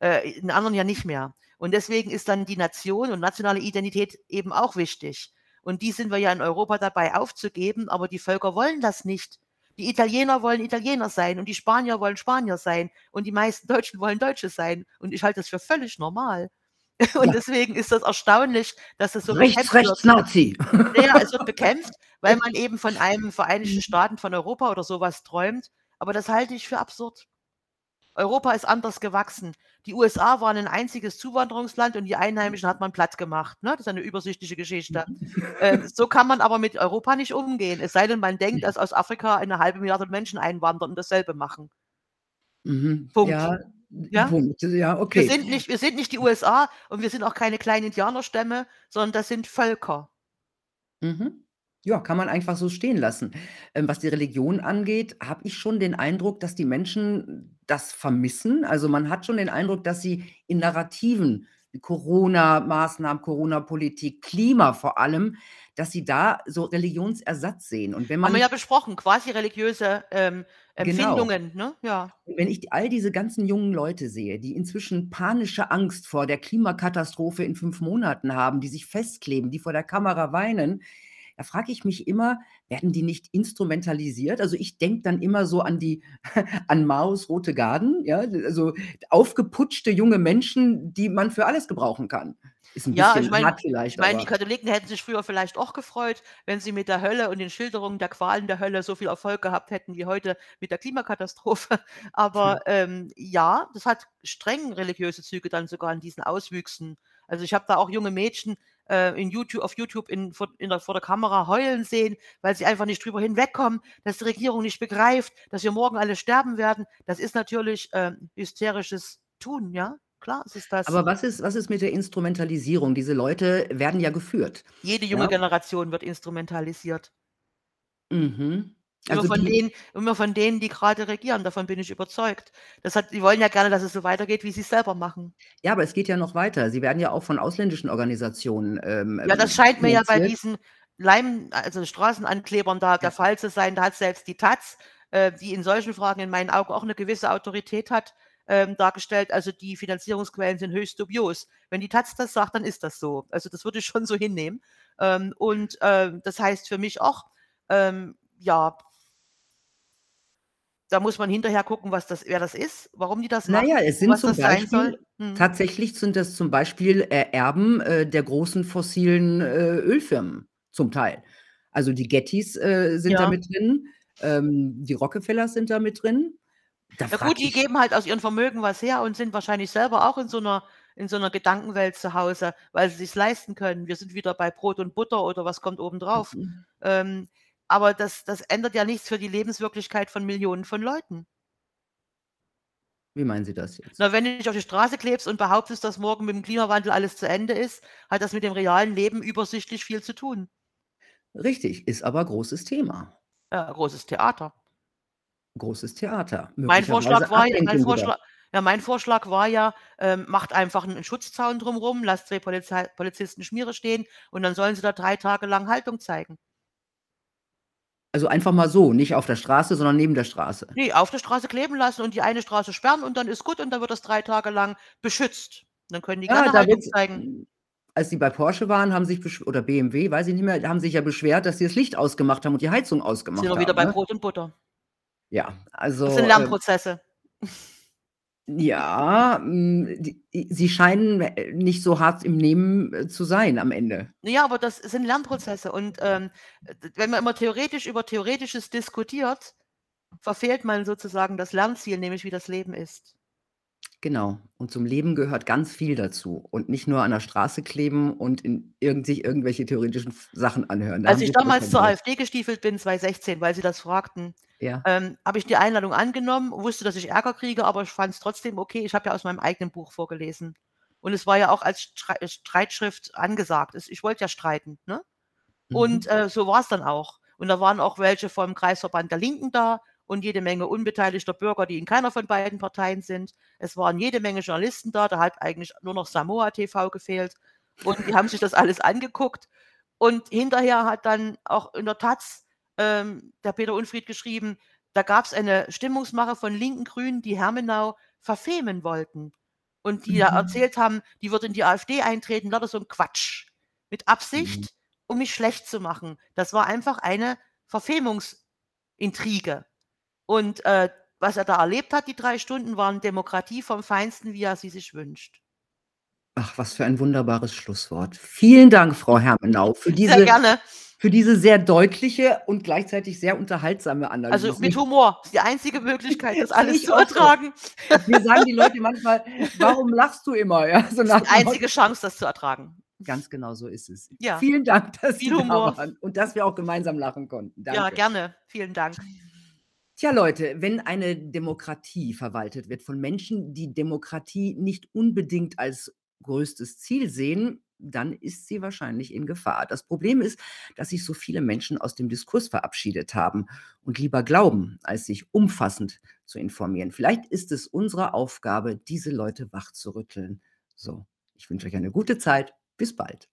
B: Äh, in anderen ja nicht mehr. Und deswegen ist dann die Nation und nationale Identität eben auch wichtig. Und die sind wir ja in Europa dabei aufzugeben, aber die Völker wollen das nicht. Die Italiener wollen Italiener sein und die Spanier wollen Spanier sein und die meisten Deutschen wollen Deutsche sein. Und ich halte das für völlig normal. Und
A: Ja.
B: deswegen ist das erstaunlich, dass es so
A: Rechts,
B: bekämpft wird.
A: rechts, Nazi.
B: Na ja, es wird bekämpft, weil man eben von einem Vereinigten Staaten von Europa oder so was träumt, aber das halte ich für absurd. Europa ist anders gewachsen. Die USA waren 'n einziges Zuwanderungsland und die Einheimischen hat man plattgemacht, ne? Das ist ja 'ne übersichtliche Geschichte. Ähm, so kann man aber mit Europa nicht umgehen, es sei denn, man denkt, dass aus Afrika eine 1/2 Milliarde Menschen einwandern und dasselbe machen.
A: Mhm.
B: Punkt.
A: Ja,
B: Ja?
A: Punkt. Ja,
B: Wir
A: okay.
B: sind nicht wir sind nicht die USA und wir sind auch keine kleinen Indianerstämme, sondern das sind Völker.
A: Mhm. Ja, kann man einfach so stehen lassen. Ähm, was die Religion angeht, habe ich schon den Eindruck, dass die Menschen das vermissen. Also, man hat schon den Eindruck, dass sie in Narrativen, Corona-Maßnahmen, Corona-Politik, Klima vor allem, dass sie da so Religionsersatz sehen. Und wenn
B: Haben wir
A: man
B: ja besprochen, quasi religiöse, ähm,
A: Genau.
B: Empfindungen, ne? Ja.
A: Wenn ich all diese ganzen jungen Leute sehe, die inzwischen panische Angst vor der Klimakatastrophe in 5 Monaten haben, die sich festkleben, die vor der Kamera weinen, da frage ich mich immer: „Werden die nicht instrumentalisiert?“ Also, ich denke dann immer so an die an Maos Rote Garden, ja, also, aufgeputschte junge Menschen, die man für alles gebrauchen kann. Ist 'n
B: Ja, ich
A: bisschen
B: ich
A: vielleicht,
B: meine, die Katholiken hätten sich früher vielleicht auch gefreut, wenn sie mit der Hölle und den Schilderungen der Qualen der Hölle so viel Erfolg gehabt hätten wie heute mit der Klimakatastrophe. Aber, ähm, ja, das hat streng religiöse Züge dann sogar in diesen Auswüchsen. Also, ich habe da auch junge Mädchen, äh, in Youtu auf Youtube in vor in der vor der Kamera heulen sehen, weil sie einfach nicht drüber hinwegkommen, dass die Regierung nicht begreift, dass wir morgen alle sterben werden. Das ist natürlich, ähm, hysterisches Tun, ja? Klar ist es das.
A: Aber was ist was ist mit der Instrumentalisierung? Diese Leute werden ja geführt,
B: Jede junge
A: ja?
B: Generation wird instrumentalisiert.
A: Mhm.
B: Immer
A: Also,
B: von
A: die
B: denen immer von denen, die grade regieren, davon bin ich überzeugt. Das hat die wollen ja gerne, dass es so weitergeht, wie sie's selber machen.
A: Ja, aber es geht ja noch weiter. Sie werden ja auch von ausländischen Organisationen, ähm,
B: Ja, das scheint mir ja bei diesen Leim also, Straßenanklebern da der
A: Ja.
B: Fall zu sein. Da hat selbst die Taz, äh, die in solchen Fragen in meinen Augen auch 'ne gewisse Autorität hat, ähm, dargestellt, also, die Finanzierungsquellen sind höchst dubios. Wenn die Taz das sagt, dann ist das so. Also, das würde ich schon so hinnehmen. Ähm, und, ähm, das heißt für mich auch, ähm, ja da muss man hinterher gucken, was das wer das ist, warum die das machen
A: ja, es sind zum. Beispiel
B: Mhm.
A: tatsächlich sind das zum Beispiel, äh, Erben, äh, der großen fossilen, äh, Ölfirmen zum Teil. Also, die Gettys, äh, sind da
B: Ja.
A: mit drin, ähm, die Rockefellers sind da mit drin. Da
B: Ja gut, die geben halt aus ihrem Vermögen was her und sind wahrscheinlich selber auch in so 'ner in so 'ner Gedankenwelt zu Hause, weil sie sich's leisten können. Wir sind wieder bei Brot und Butter oder was kommt obendrauf.
A: Mhm.
B: Ähm, aber das das ändert ja nichts für die Lebenswirklichkeit von Millionen von Leuten.
A: Wie meinen Sie das jetzt?
B: Na, wenn du dich auf die Straße klebst und behauptest, dass morgen mit dem Klimawandel alles zu Ende ist, hat das mit dem realen Leben übersichtlich viel zu tun.
A: Richtig, ist aber großes Thema.
B: Ja, großes Theater.
A: Großes Theater,
B: Mein Vorschlag war ja mein
A: Ablenkung wieder.
B: Vorschla ja, mein Vorschlag war ja, ähm, macht einfach 'n Schutzzaun drum rum, lasst 2 Polizei Polizisten Schmiere stehen und dann sollen sie da 3 Tage lang Haltung zeigen.
A: Also, einfach mal so, nicht auf der Straße, sondern neben der Straße?
B: Ne, auf der Straße kleben lassen und die eine Straße sperren und dann ist gut und dann wird das 3 Tage lang beschützt. Dann können die
A: Ja,
B: gerne Haltung zeigen.
A: als die bei Porsche waren, haben sich oder BMW, weiß ich nicht mehr, haben sich ja beschwert, dass sie das Licht ausgemacht haben und die Heizung
B: Sind
A: ausgemacht
B: wir wieder
A: haben,
B: bei
A: ne?
B: Brot und Butter.
A: Ja,
B: Das sind
A: also,
B: Lernprozesse.
A: Ja, die sie scheinen, äh, nicht so hart im Nehmen, äh, zu sein am Ende.
B: Ja, aber das sind Lernprozesse und, ähm, wenn man immer theoretisch über Theoretisches diskutiert, verfehlt man sozusagen das Lernziel, nämlich wie das Leben ist.
A: Genau. Und zum Leben gehört ganz viel dazu und nicht nur an der Straße kleben und in irgend sich irgendwelche theoretischen Sachen anhören. Da
B: Als ich damals zur. AfD gestiefelt bin, 2016, weil Sie das fragten,
A: Ja.
B: ähm, habe ich die Einladung angenommen, wusste, dass ich Ärger kriege, aber ich fand's trotzdem okay. Ich habe ja aus meinem eigenen Buch vorgelesen. Und es war ja auch als Strei Streitschrift angesagt. Es ich wollte ja streiten, ne? Und,
A: Mhm.
B: äh, so war's dann auch. Und da waren auch welche vom Kreisverband der Linken da und jede Menge unbeteiligter Bürger, die in keiner von beiden Parteien sind. Es waren jede Menge Journalisten da, da hat eigentlich nur noch Samoa TV gefehlt. Und die haben sich das alles angeguckt. Und hinterher hat dann auch in der Taz, ähm, der Peter Unfried geschrieben, da gab's eine Stimmungsmache von Linken, Grünen, die Hermenau verfemen wollten. Und die da
A: Mhm.
B: erzählt haben, die würde in die AfD eintreten, lauter so 'n Quatsch. Mit
A: Mhm.
B: Absicht, um mich schlecht zu machen. Das war einfach eine Verfemungsintrige. Und, äh, was er da erlebt hat, die 3 Stunden, waren Demokratie vom Feinsten, wie er sie sich wünscht.
A: Ach, was für ein wunderbares Schlusswort. Vielen Dank, Frau Hermenau, für
B: Sehr
A: diese
B: gerne.
A: für diese sehr deutliche und gleichzeitig sehr unterhaltsame
B: Also,
A: Analyse.
B: mit Humor. Ist die einzige Möglichkeit, das alles zu
A: auch so.
B: ertragen.
A: Mir sagen die Leute manchmal: „Warum lachst du immer?“ Ja, so
B: Ist
A: nach
B: die einzige Chance, das zu ertragen.
A: Ganz genau so ist es.
B: Ja.
A: Vielen Dank, dass Sie
B: Viel
A: da
B: Humor.
A: waren und dass wir auch gemeinsam lachen konnten.
B: Ja,
A: Danke.
B: gerne. Vielen Dank.
A: Tja, Leute, wenn eine Demokratie verwaltet wird von Menschen, die Demokratie nicht unbedingt als größtes Ziel sehen, dann ist sie wahrscheinlich in Gefahr. Das Problem ist, dass sich so viele Menschen aus dem Diskurs verabschiedet haben und lieber glauben, als sich umfassend zu informieren. Vielleicht ist es unsere Aufgabe, diese Leute wachzurütteln. So, ich wünsche euch eine gute Zeit. Bis bald.